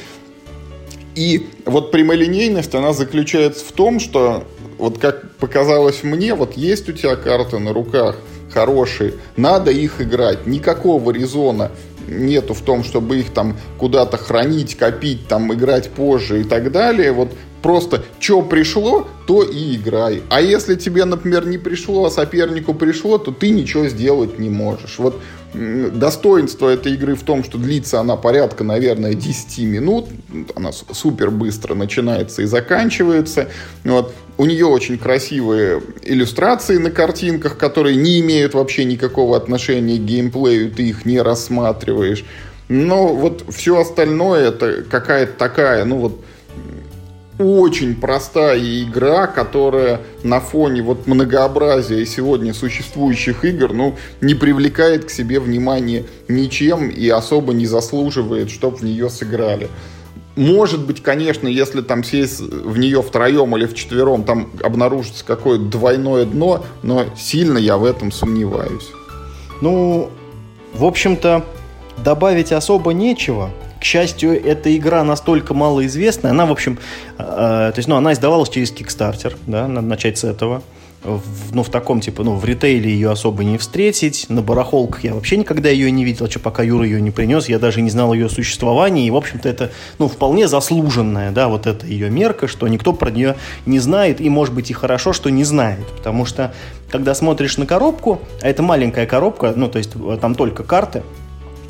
И вот прямолинейность, она заключается в том, что вот как показалось мне, вот есть у тебя карты на руках хорошие, надо их играть. Никакого резона нету в том, чтобы их там куда-то хранить, копить, там играть позже и так далее. Вот просто что пришло, то и играй. А если тебе, например, не пришло, а сопернику пришло, то ты ничего сделать не можешь. Вот достоинство этой игры в том, что длится она порядка, наверное, 10 минут. Она супер быстро начинается и заканчивается. Вот. У нее очень красивые иллюстрации на картинках, которые не имеют вообще никакого отношения к геймплею, ты их не рассматриваешь. Но вот все остальное это какая-то такая, ну вот очень простая игра, которая на фоне вот многообразия сегодня существующих игр, ну, не привлекает к себе внимания ничем и особо не заслуживает, чтобы в нее сыграли. Может быть, конечно, если там сесть в нее втроем или вчетвером, там обнаружится какое-то двойное дно, но сильно я в этом сомневаюсь. Ну, в общем-то, добавить особо нечего. К счастью, эта игра настолько малоизвестная, она, в общем, э, то есть, ну, она издавалась через Kickstarter, да, надо начать с этого. В, ну, в таком, типа, ну, в ритейле ее особо не встретить. На барахолках я вообще никогда ее не видел, что пока Юра ее не принес, я даже не знал ее существования. И, в общем-то, это, ну, вполне заслуженная, да, вот эта ее мерка, что никто про нее не знает, и, может быть, и хорошо, что не знает. Потому что, когда смотришь на коробку, а это маленькая коробка, ну, то есть, там только карты,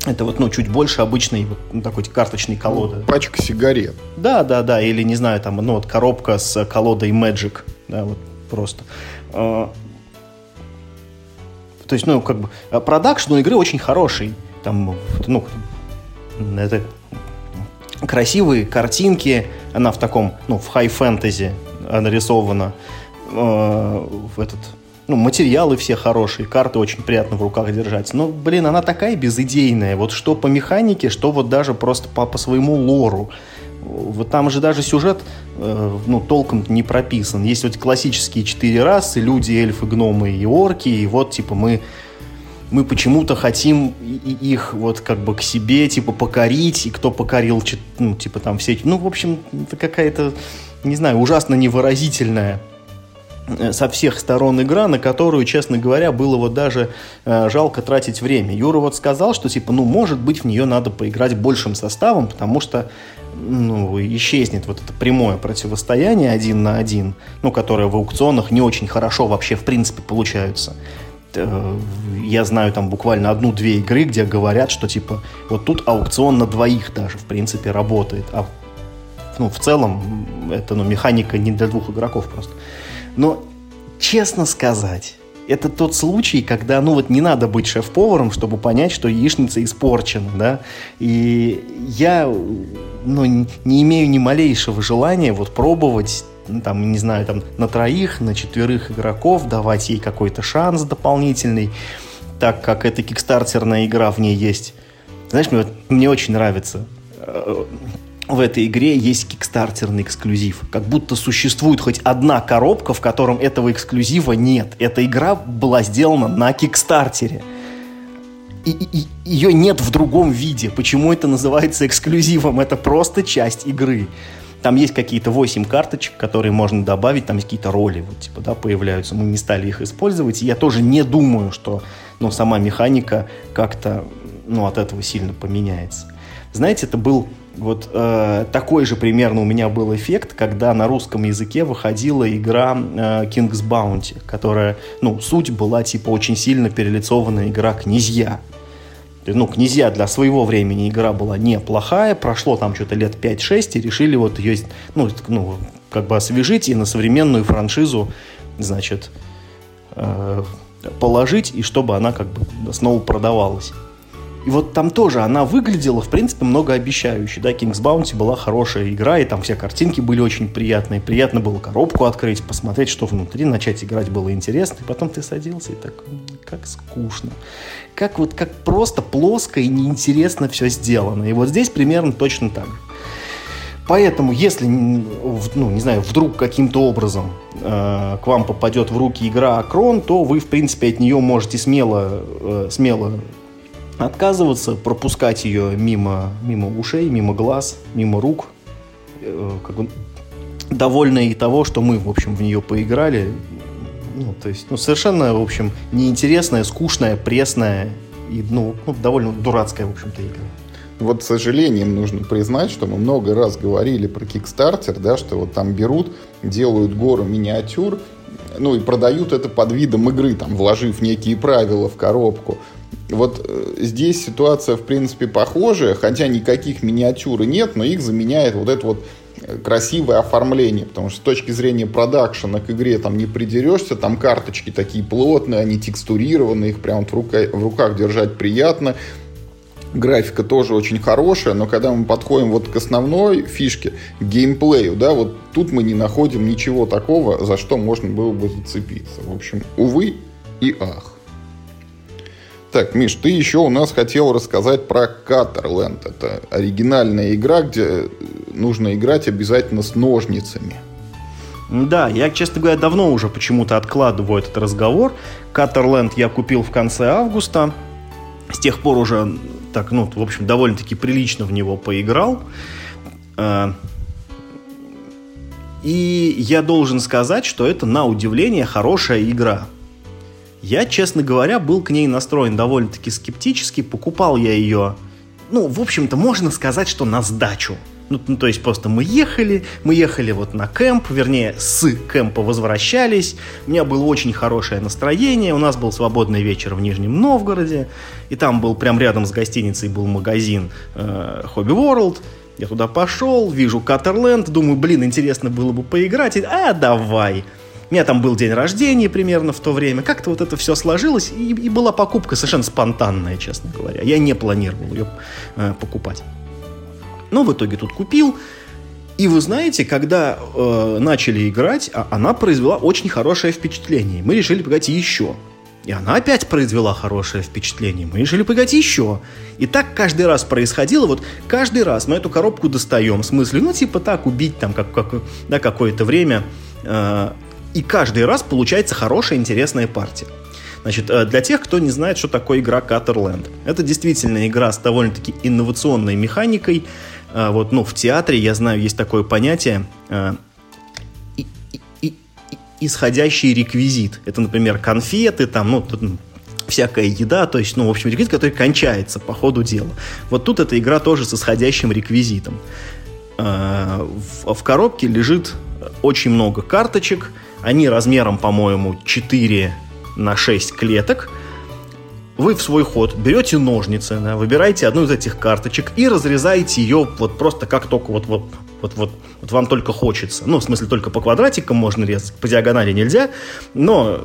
это вот, ну, чуть больше обычной вот, ну, такой карточной колоды. Пачка сигарет. Да, да, да. Или, не знаю, там, ну, вот коробка с колодой Magic. Да, вот просто. А, то есть, ну, как бы, а, продакшн у игры очень хороший. Там, ну, это красивые картинки. Она в таком, ну, в хай-фэнтези нарисована. Э, в этот ну, материалы все хорошие, карты очень приятно в руках держать. Но, блин, она такая безыдейная. Вот что по механике, что вот даже просто по, по своему лору. Вот там же даже сюжет, э, ну, толком не прописан. Есть вот классические четыре расы, люди, эльфы, гномы и орки, и вот, типа, мы мы почему-то хотим их вот как бы к себе, типа, покорить, и кто покорил, ну, типа, там все. Ну, в общем, это какая-то, не знаю, ужасно невыразительная со всех сторон игра, на которую, честно говоря, было вот даже э, жалко тратить время. Юра вот сказал, что типа, ну, может быть, в нее надо поиграть большим составом, потому что ну, исчезнет вот это прямое противостояние один на один, ну, которое в аукционах не очень хорошо вообще в принципе получаются. Э, я знаю там буквально одну-две игры, где говорят, что типа вот тут аукцион на двоих даже в принципе работает, а ну, в целом это ну, механика не для двух игроков просто. Но, честно сказать, это тот случай, когда, ну вот не надо быть шеф-поваром, чтобы понять, что яичница испорчена, да. И я, ну, не имею ни малейшего желания вот пробовать ну, там, не знаю, там, на троих, на четверых игроков, давать ей какой-то шанс дополнительный, так как это кикстартерная игра, в ней есть. Знаешь, мне, мне очень нравится э, в этой игре есть кикстартерный эксклюзив. Как будто существует хоть одна коробка, в котором этого эксклюзива нет. Эта игра была сделана на кикстартере. И, и, ее нет в другом виде. Почему это называется эксклюзивом? Это просто часть игры. Там есть какие-то 8 карточек, которые можно добавить, там есть какие-то роли, вот, типа, да, появляются. Мы не стали их использовать. И я тоже не думаю, что ну, сама механика как-то ну, от этого сильно поменяется. Знаете, это был вот э, такой же примерно у меня был эффект, когда на русском языке выходила игра э, King's Bounty, которая, ну, суть была типа очень сильно перелицованная игра «Князья». Ну, «Князья» для своего времени игра была неплохая, прошло там что-то лет 5-6, и решили вот ее, ну, ну, как бы освежить и на современную франшизу, значит, э, положить, и чтобы она как бы снова продавалась. И вот там тоже она выглядела, в принципе, многообещающе. Да, King's Bounty была хорошая игра, и там все картинки были очень приятные. Приятно было коробку открыть, посмотреть, что внутри, начать играть было интересно. И потом ты садился и так, как скучно. Как вот, как просто плоско и неинтересно все сделано. И вот здесь примерно точно так. Поэтому, если, ну, не знаю, вдруг каким-то образом э, к вам попадет в руки игра Акрон, то вы, в принципе, от нее можете смело, э, смело отказываться, пропускать ее мимо, мимо ушей, мимо глаз, мимо рук, э, как бы довольны и того, что мы, в общем, в нее поиграли. Ну, то есть, ну, совершенно, в общем, неинтересная, скучная, пресная и, ну, ну довольно дурацкая, в общем-то, игра. Вот, с сожалением, нужно признать, что мы много раз говорили про Kickstarter, да, что вот там берут, делают гору миниатюр, ну и продают это под видом игры, там, вложив некие правила в коробку. Вот э, здесь ситуация, в принципе, похожая, хотя никаких миниатюр нет, но их заменяет вот это вот э, красивое оформление, потому что с точки зрения продакшена к игре там не придерешься, там карточки такие плотные, они текстурированные, их прям в, рука, в руках держать приятно, графика тоже очень хорошая, но когда мы подходим вот к основной фишке, геймплею, да, вот тут мы не находим ничего такого, за что можно было бы зацепиться. В общем, увы и ах. Так, Миш, ты еще у нас хотел рассказать про Катерленд. Это оригинальная игра, где нужно играть обязательно с ножницами. Да, я, честно говоря, давно уже почему-то откладываю этот разговор. Катерленд я купил в конце августа. С тех пор уже, так, ну, в общем, довольно-таки прилично в него поиграл. А, и я должен сказать, что это, на удивление, хорошая игра. Я, честно говоря, был к ней настроен довольно-таки скептически. Покупал я ее, ну, в общем-то, можно сказать, что на сдачу. Ну, ну, то есть просто мы ехали, мы ехали вот на кемп, вернее, с кемпа возвращались. У меня было очень хорошее настроение, у нас был свободный вечер в Нижнем Новгороде, и там был прям рядом с гостиницей был магазин э, Hobby World. Я туда пошел, вижу Катерленд, думаю, блин, интересно было бы поиграть. И, а, давай. У меня там был день рождения примерно в то время. Как-то вот это все сложилось, и, и была покупка совершенно спонтанная, честно говоря. Я не планировал ее э, покупать. Но в итоге тут купил. И вы знаете, когда э, начали играть, а, она произвела очень хорошее впечатление. Мы решили поиграть еще. И она опять произвела хорошее впечатление. Мы решили поиграть еще. И так каждый раз происходило. Вот каждый раз мы эту коробку достаем. В смысле, ну, типа так, убить там как, как, да, какое-то время. Э, и каждый раз получается хорошая, интересная партия. Значит, э, для тех, кто не знает, что такое игра Cutterland. Это действительно игра с довольно-таки инновационной механикой. Э, вот, ну, в театре, я знаю, есть такое понятие э, исходящий реквизит. Это, например, конфеты, там, ну, всякая еда, то есть, ну, в общем, реквизит, который кончается по ходу дела. Вот тут эта игра тоже с исходящим реквизитом. В коробке лежит очень много карточек, они размером, по-моему, 4 на 6 клеток. Вы в свой ход берете ножницы, да, выбираете одну из этих карточек и разрезаете ее вот просто как только вот, вот, вот, вот, вот вам только хочется. Ну, в смысле, только по квадратикам можно резать, по диагонали нельзя. Но,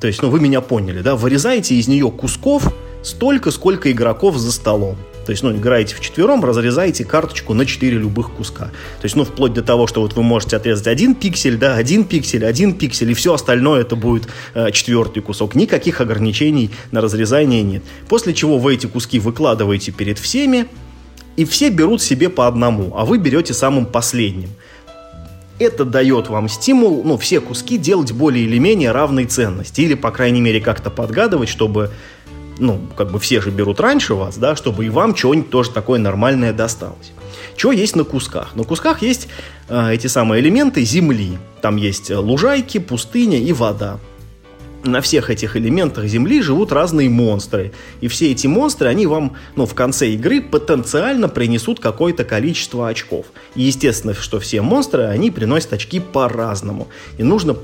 то есть, ну, вы меня поняли, да, вырезаете из нее кусков столько, сколько игроков за столом. То есть, ну, играете в четвером, разрезаете карточку на четыре любых куска. То есть, ну, вплоть до того, что вот вы можете отрезать один пиксель, да, один пиксель, один пиксель, и все остальное это будет э, четвертый кусок. Никаких ограничений на разрезание нет. После чего вы эти куски выкладываете перед всеми, и все берут себе по одному, а вы берете самым последним. Это дает вам стимул, ну, все куски делать более или менее равной ценности. Или, по крайней мере, как-то подгадывать, чтобы, ну, как бы все же берут раньше вас, да, чтобы и вам что-нибудь тоже такое нормальное досталось. Что есть на кусках? На кусках есть э, эти самые элементы земли. Там есть лужайки, пустыня и вода на всех этих элементах Земли живут разные монстры. И все эти монстры, они вам ну, в конце игры потенциально принесут какое-то количество очков. И естественно, что все монстры, они приносят очки по-разному. И нужно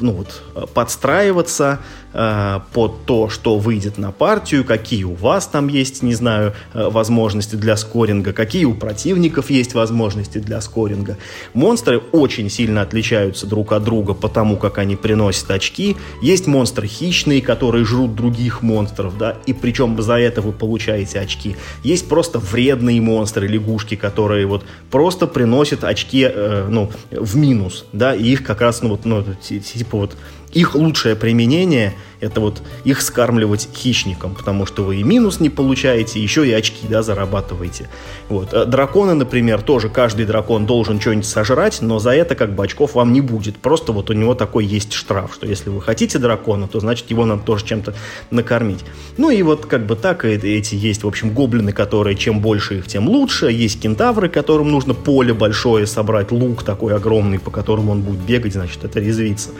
ну, вот, подстраиваться э, под то, что выйдет на партию, какие у вас там есть, не знаю, э, возможности для скоринга, какие у противников есть возможности для скоринга. Монстры очень сильно отличаются друг от друга по тому, как они приносят очки. Есть монстры хищные, которые жрут других монстров, да, и причем за это вы получаете очки. Есть просто вредные монстры, лягушки, которые вот просто приносят очки, э, ну, в минус, да, и их как раз, ну, вот, ну, типа вот их лучшее применение – это вот их скармливать хищникам, потому что вы и минус не получаете, еще и очки, да, зарабатываете. Вот. Э, драконы, например, тоже каждый дракон должен что-нибудь сожрать, но за это как бы очков вам не будет. Просто вот у него такой есть штраф, что если вы хотите дракона, то значит его надо тоже чем-то накормить. Ну и вот как бы так эти есть, в общем, гоблины, которые чем больше их, тем лучше. Есть кентавры, которым нужно поле большое собрать, лук такой огромный, по которому он будет бегать, значит, это резвиться.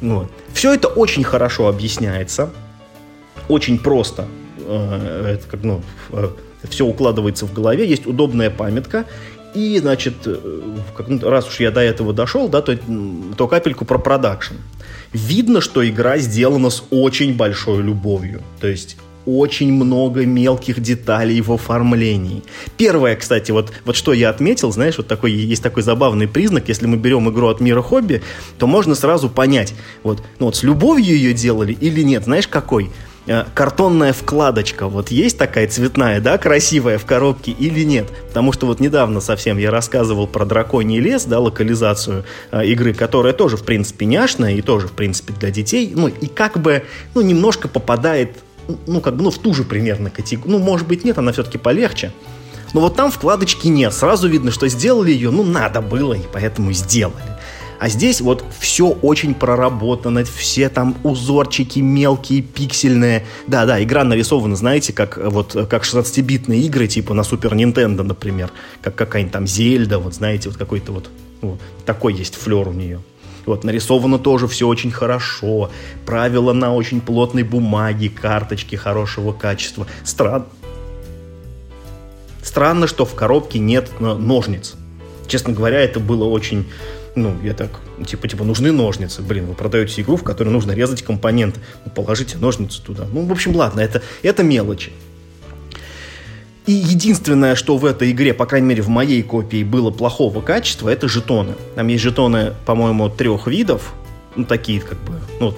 Вот. Все это очень хорошо объясняется, очень просто. Э, это как, ну, э, все укладывается в голове, есть удобная памятка, и, значит, э, ну, раз уж я до этого дошел, да, то, то капельку про продакшн. Видно, что игра сделана с очень большой любовью. То есть очень много мелких деталей в оформлении. Первое, кстати, вот, вот что я отметил, знаешь, вот такой, есть такой забавный признак, если мы берем игру от мира хобби, то можно сразу понять, вот, ну вот с любовью ее делали или нет, знаешь, какой? Э, картонная вкладочка, вот есть такая цветная, да, красивая в коробке или нет? Потому что вот недавно совсем я рассказывал про драконий лес, да, локализацию э, игры, которая тоже, в принципе, няшная и тоже, в принципе, для детей, ну, и как бы, ну, немножко попадает ну, как бы, ну, в ту же примерно категорию. Ну, может быть, нет, она все-таки полегче. Но вот там вкладочки нет. Сразу видно, что сделали ее, ну, надо было, и поэтому сделали. А здесь вот все очень проработано, все там узорчики мелкие, пиксельные. Да-да, игра нарисована, знаете, как вот как 16-битные игры, типа на Супер Нинтендо, например. Как какая-нибудь там Зельда, вот знаете, вот какой-то вот, вот такой есть флер у нее. Вот, нарисовано тоже все очень хорошо. Правила на очень плотной бумаге, карточки хорошего качества. Странно. Странно, что в коробке нет э, ножниц. Честно говоря, это было очень... Ну, я так, типа, типа, нужны ножницы. Блин, вы продаете игру, в которой нужно резать компоненты. Ну, положите ножницы туда. Ну, в общем, ладно, это, это мелочи. И единственное, что в этой игре, по крайней мере в моей копии, было плохого качества, это жетоны. Там есть жетоны, по-моему, трех видов. Ну, такие как бы, ну,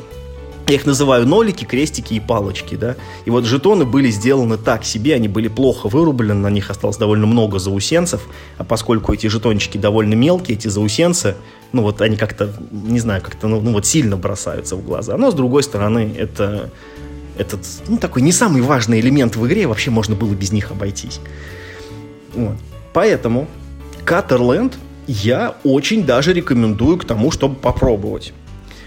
я их называю нолики, крестики и палочки, да. И вот жетоны были сделаны так себе, они были плохо вырублены, на них осталось довольно много заусенцев, а поскольку эти жетончики довольно мелкие, эти заусенцы, ну вот они как-то, не знаю, как-то, ну, ну вот сильно бросаются в глаза. Но с другой стороны, это этот, ну, такой не самый важный элемент в игре, вообще можно было без них обойтись. Вот. Поэтому Катерленд я очень даже рекомендую к тому, чтобы попробовать.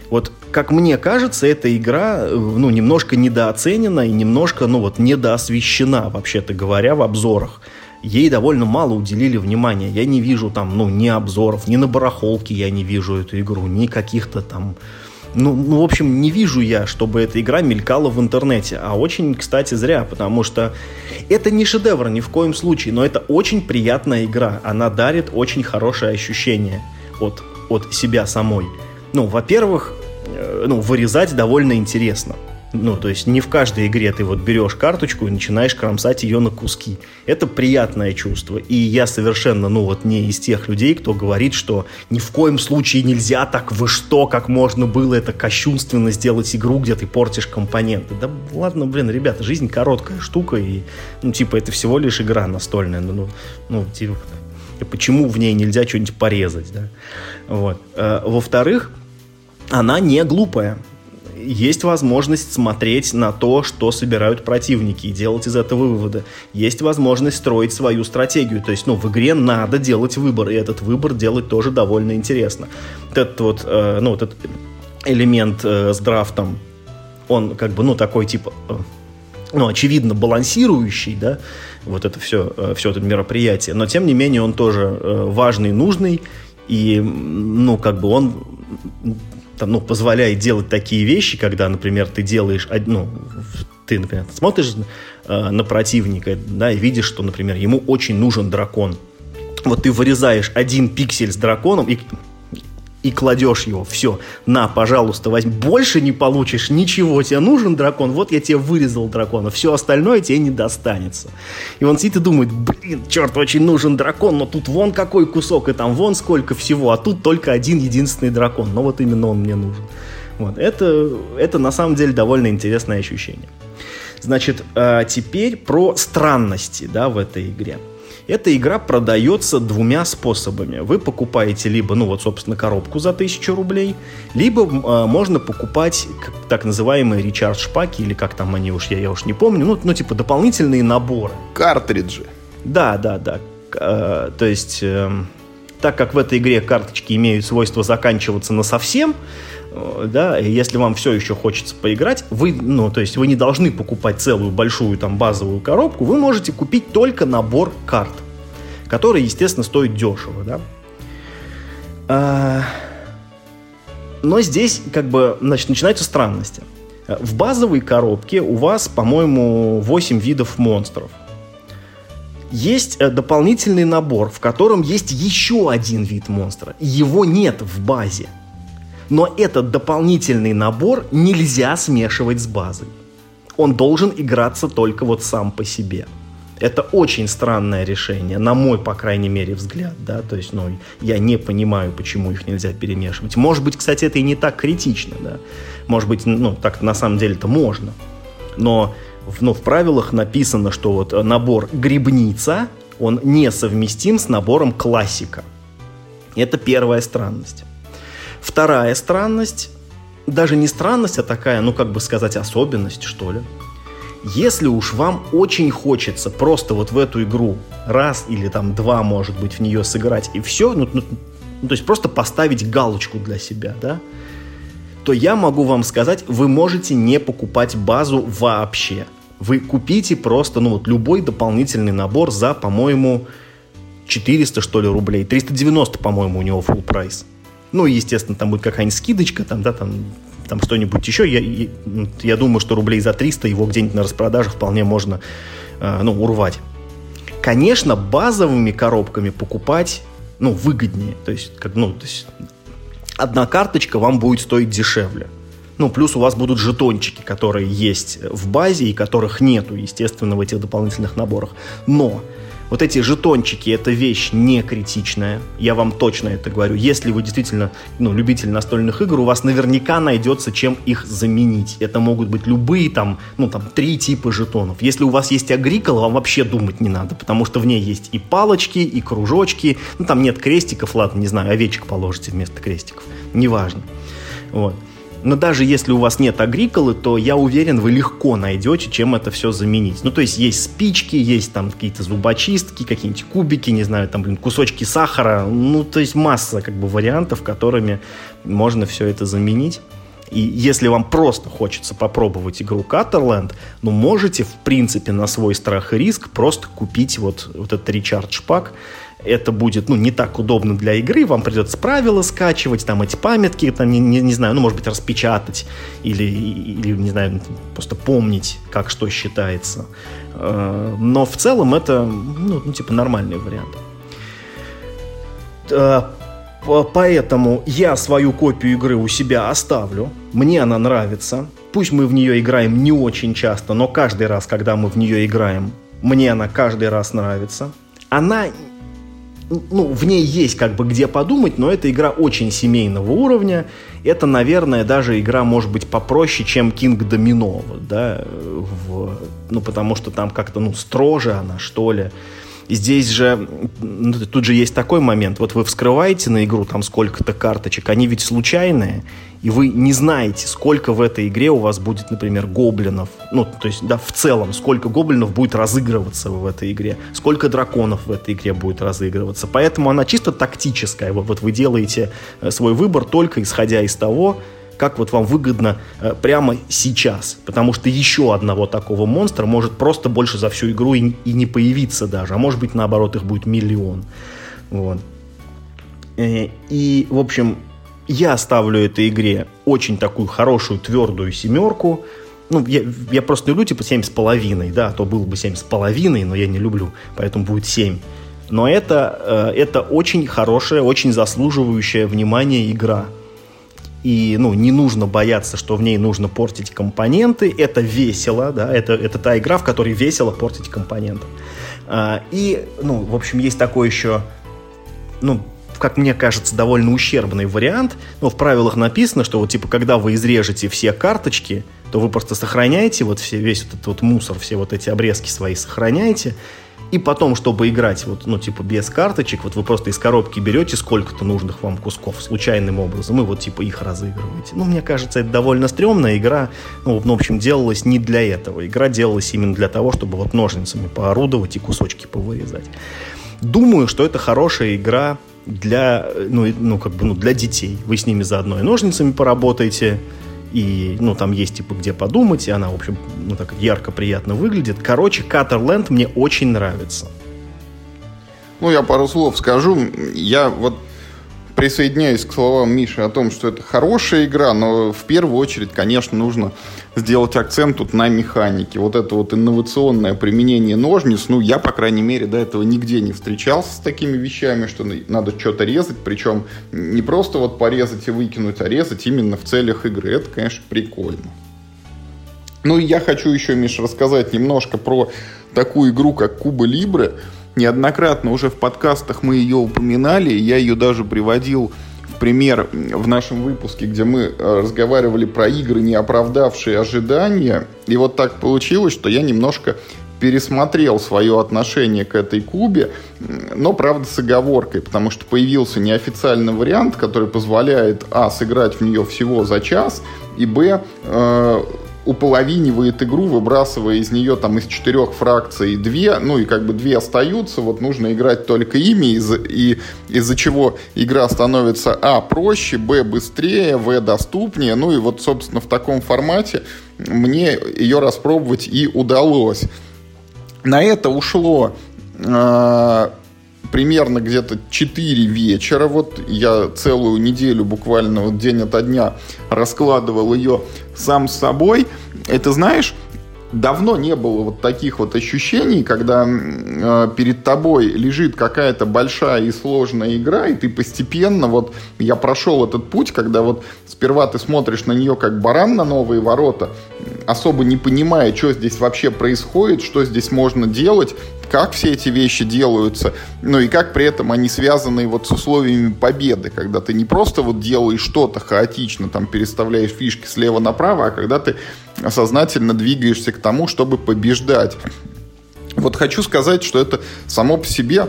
Вот, как мне кажется, эта игра, ну, немножко недооценена и немножко, ну, вот, недоосвещена, вообще-то говоря, в обзорах. Ей довольно мало уделили внимания. Я не вижу там, ну, ни обзоров, ни на барахолке я не вижу эту игру, ни каких-то там, ну, ну, в общем, не вижу я, чтобы эта игра мелькала в интернете. А очень, кстати, зря, потому что это не шедевр ни в коем случае, но это очень приятная игра. Она дарит очень хорошее ощущение от, от себя самой. Ну, во-первых, э, ну, вырезать довольно интересно. Ну, то есть не в каждой игре ты вот берешь карточку и начинаешь кромсать ее на куски. Это приятное чувство. И я совершенно, ну вот не из тех людей, кто говорит, что ни в коем случае нельзя так, вы что, как можно было это кощунственно сделать игру, где ты портишь компоненты. Да ладно, блин, ребята, жизнь короткая штука, и, ну, типа, это всего лишь игра настольная. Ну, ну, ну типа, почему в ней нельзя что-нибудь порезать, да? Вот. А, во-вторых, она не глупая есть возможность смотреть на то, что собирают противники, и делать из этого выводы. Есть возможность строить свою стратегию. То есть, ну, в игре надо делать выбор, и этот выбор делать тоже довольно интересно. Вот этот вот, э, ну, вот этот элемент э, с драфтом, он как бы, ну, такой типа, э, ну, очевидно, балансирующий, да, вот это все, э, все это мероприятие, но тем не менее он тоже э, важный, нужный, и, ну, как бы он там, ну, позволяет делать такие вещи, когда, например, ты делаешь, ну, ты, например, смотришь э, на противника, да, и видишь, что, например, ему очень нужен дракон. Вот ты вырезаешь один пиксель с драконом, и и кладешь его. Все, на, пожалуйста, возьми. Больше не получишь ничего. Тебе нужен дракон, вот я тебе вырезал дракона. Все остальное тебе не достанется. И он сидит и думает, блин, черт, очень нужен дракон, но тут вон какой кусок, и там вон сколько всего, а тут только один единственный дракон. Но вот именно он мне нужен. Вот. Это, это на самом деле довольно интересное ощущение. Значит, а теперь про странности да, в этой игре. Эта игра продается двумя способами. Вы покупаете либо, ну вот, собственно, коробку за 1000 рублей, либо э, можно покупать так называемые речардж-паки, или как там они уж, я, я уж не помню, ну, ну, типа дополнительные наборы. Картриджи. Да, да, да. Э, то есть, э, так как в этой игре карточки имеют свойство заканчиваться на совсем, да, и если вам все еще хочется поиграть, вы, ну, то есть вы не должны покупать целую большую там базовую коробку, вы можете купить только набор карт, который, естественно, стоит дешево, да. А... Но здесь, как бы, значит, начинаются странности. В базовой коробке у вас, по-моему, 8 видов монстров. Есть э, дополнительный набор, в котором есть еще один вид монстра. Его нет в базе. Но этот дополнительный набор нельзя смешивать с базой. Он должен играться только вот сам по себе. Это очень странное решение, на мой, по крайней мере, взгляд, да, то есть, ну, я не понимаю, почему их нельзя перемешивать. Может быть, кстати, это и не так критично, да, может быть, ну, так на самом деле-то можно, но ну, в правилах написано, что вот набор грибница, он несовместим с набором классика. Это первая странность. Вторая странность, даже не странность, а такая, ну как бы сказать, особенность, что ли. Если уж вам очень хочется просто вот в эту игру раз или там два, может быть, в нее сыграть и все, ну, ну, ну то есть просто поставить галочку для себя, да, то я могу вам сказать, вы можете не покупать базу вообще. Вы купите просто, ну вот, любой дополнительный набор за, по-моему, 400, что ли, рублей. 390, по-моему, у него full прайс. Ну, естественно, там будет какая-нибудь скидочка, там, да, там, там что-нибудь еще. Я, я думаю, что рублей за 300 его где-нибудь на распродаже вполне можно, э, ну, урвать. Конечно, базовыми коробками покупать, ну, выгоднее. То есть, как, ну, то есть, одна карточка вам будет стоить дешевле. Ну, плюс у вас будут жетончики, которые есть в базе и которых нету, естественно, в этих дополнительных наборах. Но вот эти жетончики – это вещь не критичная, я вам точно это говорю. Если вы действительно ну, любитель настольных игр, у вас наверняка найдется, чем их заменить. Это могут быть любые там, ну, там, три типа жетонов. Если у вас есть агрикола, вам вообще думать не надо, потому что в ней есть и палочки, и кружочки. Ну, там нет крестиков, ладно, не знаю, овечек положите вместо крестиков. Неважно. Вот. Но даже если у вас нет агриколы, то я уверен, вы легко найдете, чем это все заменить. Ну, то есть есть спички, есть там какие-то зубочистки, какие-нибудь кубики, не знаю, там, блин, кусочки сахара. Ну, то есть масса как бы вариантов, которыми можно все это заменить. И если вам просто хочется попробовать игру Cutterland, ну, можете, в принципе, на свой страх и риск просто купить вот, вот этот Recharge пак это будет, ну, не так удобно для игры, вам придется правила скачивать, там эти памятки, там, не, не, не знаю, ну, может быть, распечатать или, или, не знаю, просто помнить, как что считается. Э, но в целом это, ну, ну типа, нормальный вариант. Э, поэтому я свою копию игры у себя оставлю. Мне она нравится. Пусть мы в нее играем не очень часто, но каждый раз, когда мы в нее играем, мне она каждый раз нравится. Она ну, в ней есть как бы где подумать, но это игра очень семейного уровня. Это, наверное, даже игра может быть попроще, чем King Domino, да, в, ну, потому что там как-то, ну, строже она, что ли. Здесь же, тут же есть такой момент, вот вы вскрываете на игру там сколько-то карточек, они ведь случайные, и вы не знаете, сколько в этой игре у вас будет, например, гоблинов, ну, то есть, да, в целом, сколько гоблинов будет разыгрываться в этой игре, сколько драконов в этой игре будет разыгрываться. Поэтому она чисто тактическая. Вот, вот вы делаете э, свой выбор только исходя из того, как вот вам выгодно э, прямо сейчас. Потому что еще одного такого монстра может просто больше за всю игру и, и не появиться даже. А может быть, наоборот, их будет миллион. Вот. Э, и, в общем, я ставлю этой игре очень такую хорошую, твердую семерку. Ну, я, я просто люблю, типа, семь с половиной, да, то было бы семь с половиной, но я не люблю, поэтому будет семь. Но это, э, это очень хорошая, очень заслуживающая внимания игра и ну, не нужно бояться, что в ней нужно портить компоненты. Это весело, да, это, это та игра, в которой весело портить компоненты. А, и, ну, в общем, есть такой еще, ну, как мне кажется, довольно ущербный вариант. Но в правилах написано, что вот типа, когда вы изрежете все карточки, то вы просто сохраняете вот все, весь вот этот вот мусор, все вот эти обрезки свои сохраняете, и потом, чтобы играть, вот, ну, типа, без карточек, вот вы просто из коробки берете сколько-то нужных вам кусков случайным образом, и вот, типа, их разыгрываете. Ну, мне кажется, это довольно стрёмная игра. Ну, в общем, делалась не для этого. Игра делалась именно для того, чтобы вот ножницами поорудовать и кусочки повырезать. Думаю, что это хорошая игра для, ну, ну, как бы, ну, для детей. Вы с ними заодно и ножницами поработаете, и, ну, там есть, типа, где подумать, и она, в общем, ну, так ярко, приятно выглядит. Короче, Катерленд мне очень нравится. Ну, я пару слов скажу. Я вот присоединяюсь к словам Миши о том, что это хорошая игра, но в первую очередь, конечно, нужно сделать акцент тут на механике. Вот это вот инновационное применение ножниц, ну, я, по крайней мере, до этого нигде не встречался с такими вещами, что надо что-то резать, причем не просто вот порезать и выкинуть, а резать именно в целях игры. Это, конечно, прикольно. Ну, и я хочу еще, Миша, рассказать немножко про такую игру, как Куба Либре. Неоднократно уже в подкастах мы ее упоминали, я ее даже приводил в пример в нашем выпуске, где мы э, разговаривали про игры, не оправдавшие ожидания. И вот так получилось, что я немножко пересмотрел свое отношение к этой кубе, но, правда, с оговоркой, потому что появился неофициальный вариант, который позволяет, а, сыграть в нее всего за час, и, б, э, уполовинивает игру, выбрасывая из нее там из четырех фракций две, ну и как бы две остаются, вот нужно играть только ими, из, и из-за чего игра становится а проще, б быстрее, в доступнее, ну и вот, собственно, в таком формате мне ее распробовать и удалось. На это ушло э, примерно где-то 4 вечера. Вот я целую неделю буквально вот день ото дня раскладывал ее сам с собой. Это знаешь, давно не было вот таких вот ощущений, когда э, перед тобой лежит какая-то большая и сложная игра, и ты постепенно, вот я прошел этот путь, когда вот сперва ты смотришь на нее как баран на новые ворота, особо не понимая, что здесь вообще происходит, что здесь можно делать, как все эти вещи делаются, ну и как при этом они связаны вот с условиями победы, когда ты не просто вот делаешь что-то хаотично, там переставляешь фишки слева направо, а когда ты сознательно двигаешься к тому, чтобы побеждать. Вот хочу сказать, что это само по себе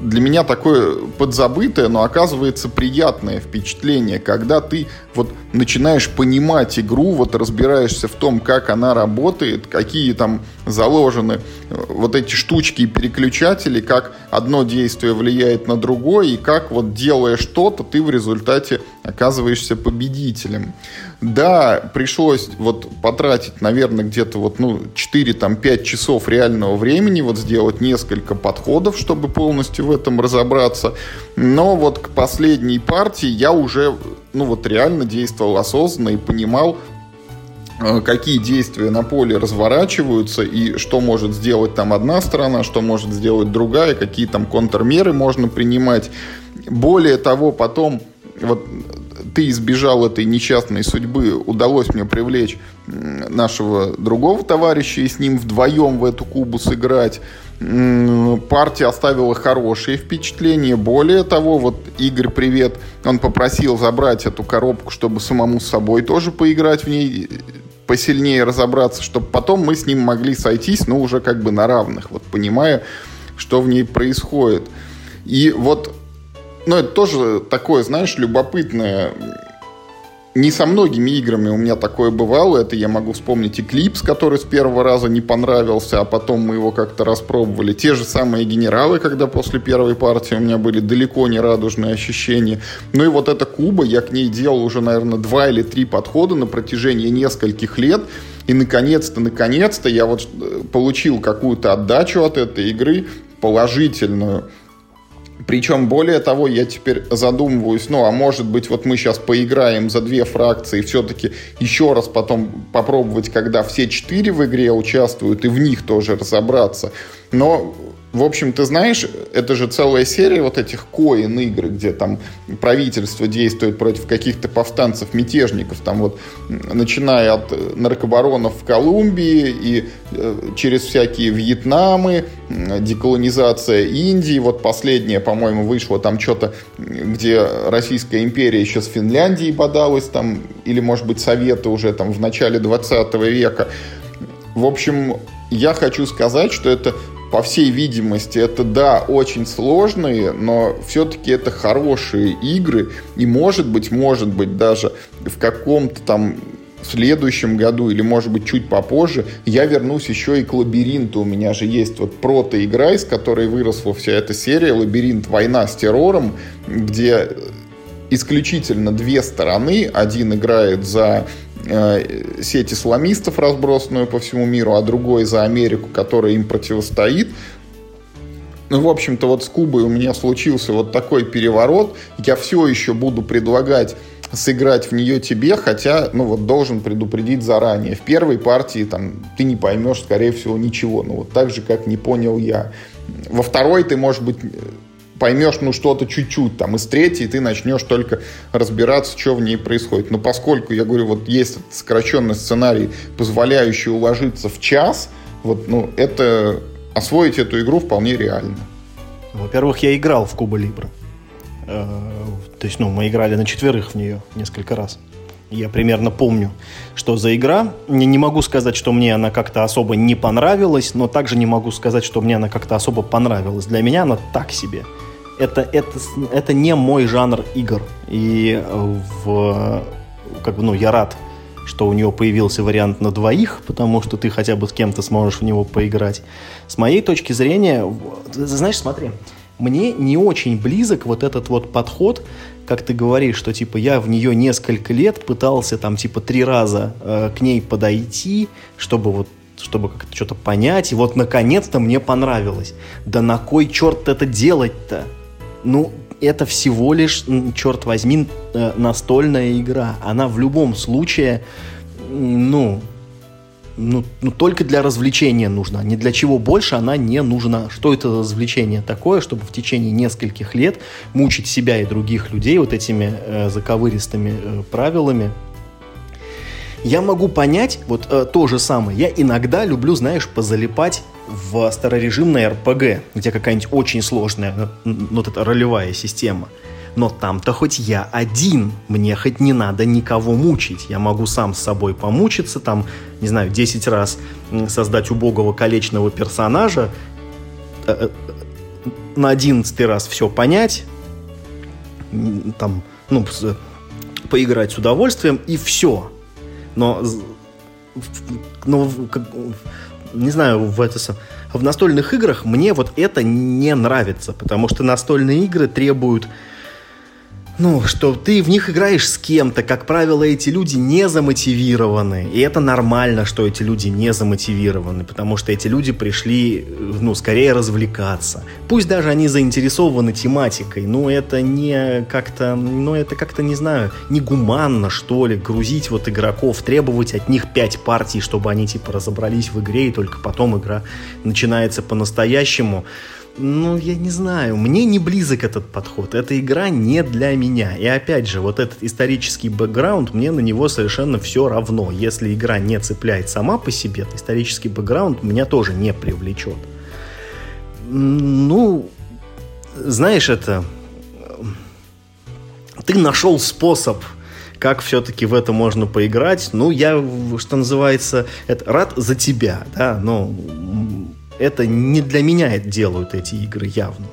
для меня такое подзабытое, но оказывается приятное впечатление, когда ты вот начинаешь понимать игру, вот разбираешься в том, как она работает, какие там заложены э, вот эти штучки и переключатели, как одно действие влияет на другое, и как вот делая что-то, ты в результате оказываешься победителем. Да, пришлось вот потратить, наверное, где-то вот, ну, 4-5 часов реального времени, вот сделать несколько подходов, чтобы полностью в этом разобраться. Но вот к последней партии я уже, ну, вот реально действовал осознанно и понимал, э, какие действия на поле разворачиваются и что может сделать там одна сторона, что может сделать другая, какие там контрмеры можно принимать. Более того, потом вот ты избежал этой несчастной судьбы, удалось мне привлечь нашего другого товарища и с ним вдвоем в эту кубу сыграть. Партия оставила хорошие впечатления. Более того, вот Игорь, привет, он попросил забрать эту коробку, чтобы самому с собой тоже поиграть в ней, посильнее разобраться, чтобы потом мы с ним могли сойтись, ну, уже как бы на равных, вот понимая, что в ней происходит. И вот, ну, это тоже такое, знаешь, любопытное не со многими играми у меня такое бывало. Это я могу вспомнить Eclipse, который с первого раза не понравился, а потом мы его как-то распробовали. Те же самые генералы, когда после первой партии у меня были далеко не радужные ощущения. Ну и вот эта Куба, я к ней делал уже, наверное, два или три подхода на протяжении нескольких лет. И наконец-то, наконец-то я вот э, получил какую-то отдачу от этой игры положительную. Причем, более того, я теперь задумываюсь, ну, а может быть, вот мы сейчас поиграем за две фракции, все-таки еще раз потом попробовать, когда все четыре в игре участвуют, и в них тоже разобраться. Но в общем, ты знаешь, это же целая серия вот этих коин игр, где там правительство действует против каких-то повстанцев, мятежников, там вот начиная от наркобаронов в Колумбии и э, через всякие Вьетнамы, деколонизация Индии, вот последняя, по-моему, вышла там что-то, где Российская империя еще с Финляндией бодалась там, или, может быть, Советы уже там в начале 20 века. В общем, я хочу сказать, что это по всей видимости, это, да, очень сложные, но все-таки это хорошие игры. И, может быть, может быть, даже в каком-то там следующем году или, может быть, чуть попозже, я вернусь еще и к лабиринту. У меня же есть вот прото-игра, из которой выросла вся эта серия «Лабиринт. Война с террором», где исключительно две стороны. Один играет за сеть исламистов, разбросанную по всему миру, а другой за Америку, которая им противостоит. Ну, в общем-то, вот с Кубой у меня случился вот такой переворот. Я все еще буду предлагать сыграть в нее тебе, хотя, ну вот, должен предупредить заранее. В первой партии там ты не поймешь, скорее всего, ничего. Ну, вот так же, как не понял я. Во второй ты, может быть, поймешь, ну, что-то чуть-чуть, там, из третьей ты начнешь только разбираться, что в ней происходит. Но поскольку, я говорю, вот есть сокращенный сценарий, позволяющий уложиться в час, вот, ну, это, освоить эту игру вполне реально. Во-первых, я играл в Куба Либра. Э, то есть, ну, мы играли на четверых в нее несколько раз. Я примерно помню, что за игра. Не, не могу сказать, что мне она как-то особо не понравилась, но также не могу сказать, что мне она как-то особо понравилась. Для меня она так себе это, это, это не мой жанр игр. И в, как бы, ну, я рад, что у него появился вариант на двоих, потому что ты хотя бы с кем-то сможешь в него поиграть. С моей точки зрения, знаешь, смотри, мне не очень близок вот этот вот подход, как ты говоришь, что типа я в нее несколько лет пытался там типа три раза э, к ней подойти, чтобы вот чтобы как-то что-то понять, и вот наконец-то мне понравилось. Да на кой черт это делать-то? Ну, это всего лишь, черт возьми, э, настольная игра. Она в любом случае, ну, ну, ну, только для развлечения нужна. Ни для чего больше она не нужна. Что это за развлечение такое, чтобы в течение нескольких лет мучить себя и других людей вот этими э, заковыристыми э, правилами? Я могу понять вот э, то же самое. Я иногда люблю, знаешь, позалипать в старорежимной РПГ, где какая-нибудь очень сложная ну, вот эта ролевая система. Но там-то хоть я один, мне хоть не надо никого мучить. Я могу сам с собой помучиться, там, не знаю, 10 раз создать убогого колечного персонажа, э, э, на 11 раз все понять, там, ну, поиграть с удовольствием, и все. Но, но не знаю, в, это, в настольных играх мне вот это не нравится, потому что настольные игры требуют ну, что ты в них играешь с кем-то, как правило, эти люди не замотивированы. И это нормально, что эти люди не замотивированы, потому что эти люди пришли, ну, скорее развлекаться. Пусть даже они заинтересованы тематикой, но это не как-то, ну, это как-то, не знаю, не гуманно, что ли, грузить вот игроков, требовать от них пять партий, чтобы они, типа, разобрались в игре, и только потом игра начинается по-настоящему ну, я не знаю, мне не близок этот подход. Эта игра не для меня. И опять же, вот этот исторический бэкграунд, мне на него совершенно все равно. Если игра не цепляет сама по себе, то исторический бэкграунд меня тоже не привлечет. Ну, знаешь, это... Ты нашел способ как все-таки в это можно поиграть. Ну, я, что называется, это, рад за тебя, да, но это не для меня делают эти игры явно.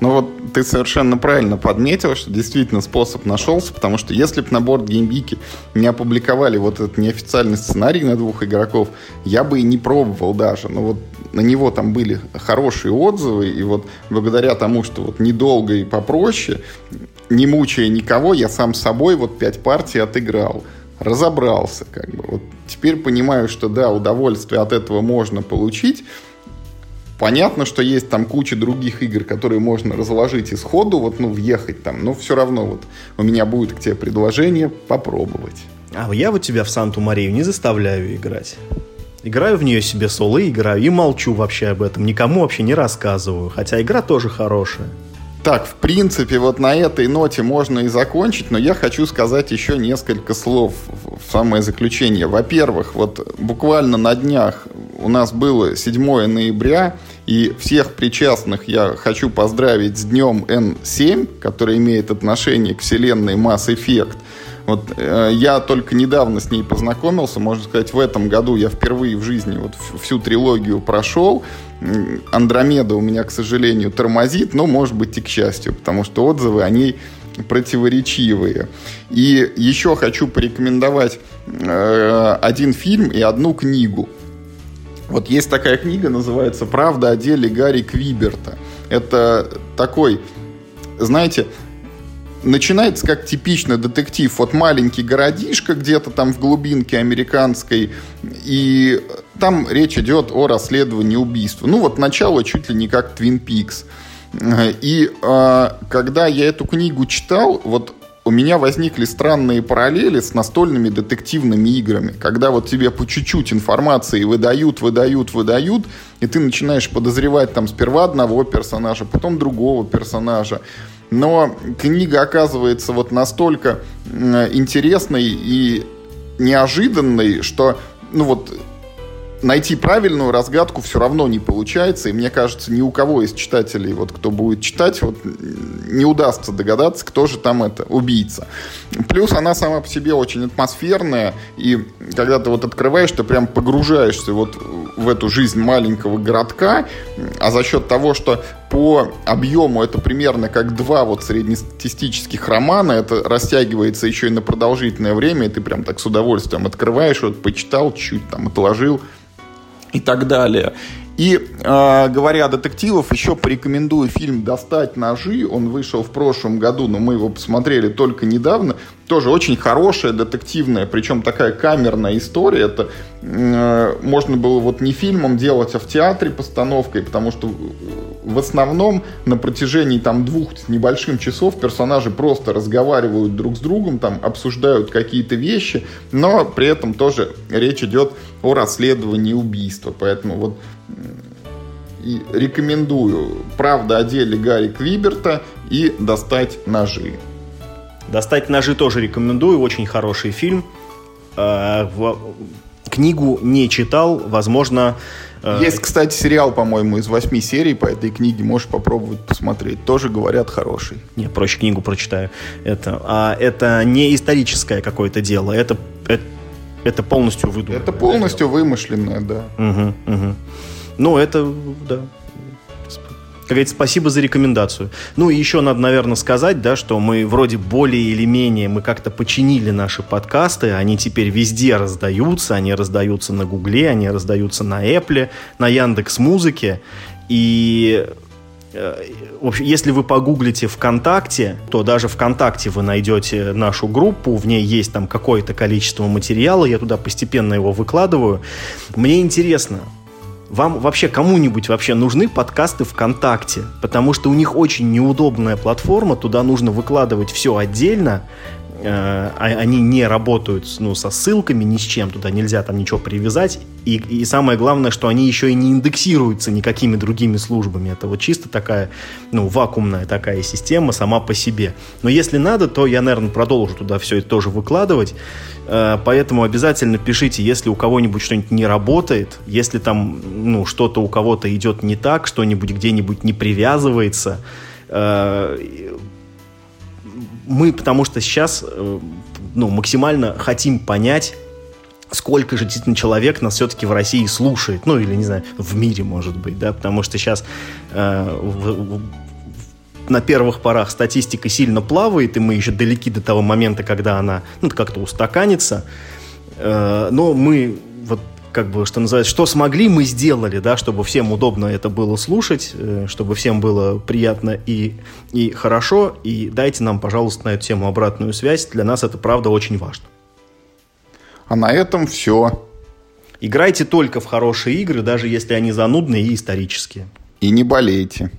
Ну вот ты совершенно правильно подметил, что действительно способ нашелся, потому что если бы на борт геймбики не опубликовали вот этот неофициальный сценарий на двух игроков, я бы и не пробовал даже. Но вот на него там были хорошие отзывы, и вот благодаря тому, что вот недолго и попроще, не мучая никого, я сам собой вот пять партий отыграл разобрался, как бы. Вот теперь понимаю, что да, удовольствие от этого можно получить, Понятно, что есть там куча других игр, которые можно разложить и сходу, вот, ну, въехать там, но все равно вот у меня будет к тебе предложение попробовать. А я вот тебя в Санту-Марию не заставляю играть. Играю в нее себе соло, играю и молчу вообще об этом, никому вообще не рассказываю, хотя игра тоже хорошая. Так, в принципе, вот на этой ноте можно и закончить, но я хочу сказать еще несколько слов в самое заключение. Во-первых, вот буквально на днях у нас было 7 ноября, и всех причастных я хочу поздравить с днем N7, который имеет отношение к вселенной Mass Effect. Вот э, я только недавно с ней познакомился, можно сказать, в этом году я впервые в жизни вот всю трилогию прошел. Андромеда у меня, к сожалению, тормозит, но, может быть, и к счастью, потому что отзывы о ней противоречивые. И еще хочу порекомендовать э, один фильм и одну книгу. Вот есть такая книга, называется «Правда о деле Гарри Квиберта». Это такой, знаете, начинается как типичный детектив. Вот маленький городишко где-то там в глубинке американской, и там речь идет о расследовании убийства. Ну вот начало чуть ли не как Твин Пикс. И э, когда я эту книгу читал, вот у меня возникли странные параллели с настольными детективными играми, когда вот тебе по чуть-чуть информации выдают, выдают, выдают, и ты начинаешь подозревать там сперва одного персонажа, потом другого персонажа. Но книга оказывается вот настолько интересной и неожиданной, что ну вот найти правильную разгадку все равно не получается. И мне кажется, ни у кого из читателей, вот кто будет читать, вот не удастся догадаться, кто же там это, убийца. Плюс она сама по себе очень атмосферная. И когда ты вот открываешь, ты прям погружаешься вот в эту жизнь маленького городка. А за счет того, что по объему это примерно как два вот среднестатистических романа, это растягивается еще и на продолжительное время, и ты прям так с удовольствием открываешь, вот почитал, чуть там отложил, и так далее. И э, говоря о детективах, еще порекомендую фильм «Достать ножи». Он вышел в прошлом году, но мы его посмотрели только недавно. Тоже очень хорошая, детективная, причем такая камерная история. Это э, можно было вот не фильмом делать, а в театре постановкой, потому что в основном на протяжении там двух с небольшим часов персонажи просто разговаривают друг с другом, там обсуждают какие-то вещи, но при этом тоже речь идет о расследовании убийства. Поэтому вот и рекомендую «Правда о деле Гарри Квиберта» и «Достать ножи». «Достать ножи» тоже рекомендую, очень хороший фильм. Э, книгу не читал, возможно... Э, Есть, кстати, сериал, по-моему, из восьми серий по этой книге, можешь попробовать посмотреть. Тоже, говорят, хороший. Не, проще книгу прочитаю. Это, а это не историческое какое-то дело, это, это, полностью выдуманное. Это полностью вымышленное, да. Угу, угу. Ну, это, да, как говорится, спасибо за рекомендацию. Ну и еще надо, наверное, сказать, да, что мы вроде более или менее, мы как-то починили наши подкасты, они теперь везде раздаются, они раздаются на Гугле, они раздаются на Apple, на Яндекс Музыке. И если вы погуглите ВКонтакте, то даже ВКонтакте вы найдете нашу группу, в ней есть там какое-то количество материала, я туда постепенно его выкладываю. Мне интересно, вам вообще кому-нибудь вообще нужны подкасты ВКонтакте? Потому что у них очень неудобная платформа, туда нужно выкладывать все отдельно, Э, а, они не работают ну, со ссылками, ни с чем, туда нельзя там ничего привязать. И, и самое главное, что они еще и не индексируются никакими другими службами. Это вот чисто такая, ну, вакуумная такая система сама по себе. Но если надо, то я, наверное, продолжу туда все это тоже выкладывать. Э, поэтому обязательно пишите, если у кого-нибудь что-нибудь не работает, если там, ну, что-то у кого-то идет не так, что-нибудь где-нибудь не привязывается, э, мы, потому что сейчас э, ну, максимально хотим понять, сколько же действительно человек нас все-таки в России слушает, ну или, не знаю, в мире, может быть, да, потому что сейчас э, в, на первых порах статистика сильно плавает, и мы еще далеки до того момента, когда она ну, как-то устаканится. Э, но мы как бы, что называется, что смогли, мы сделали, да, чтобы всем удобно это было слушать, э, чтобы всем было приятно и, и хорошо. И дайте нам, пожалуйста, на эту тему обратную связь. Для нас это, правда, очень важно. А на этом все. Играйте только в хорошие игры, даже если они занудные и исторические. И не болейте.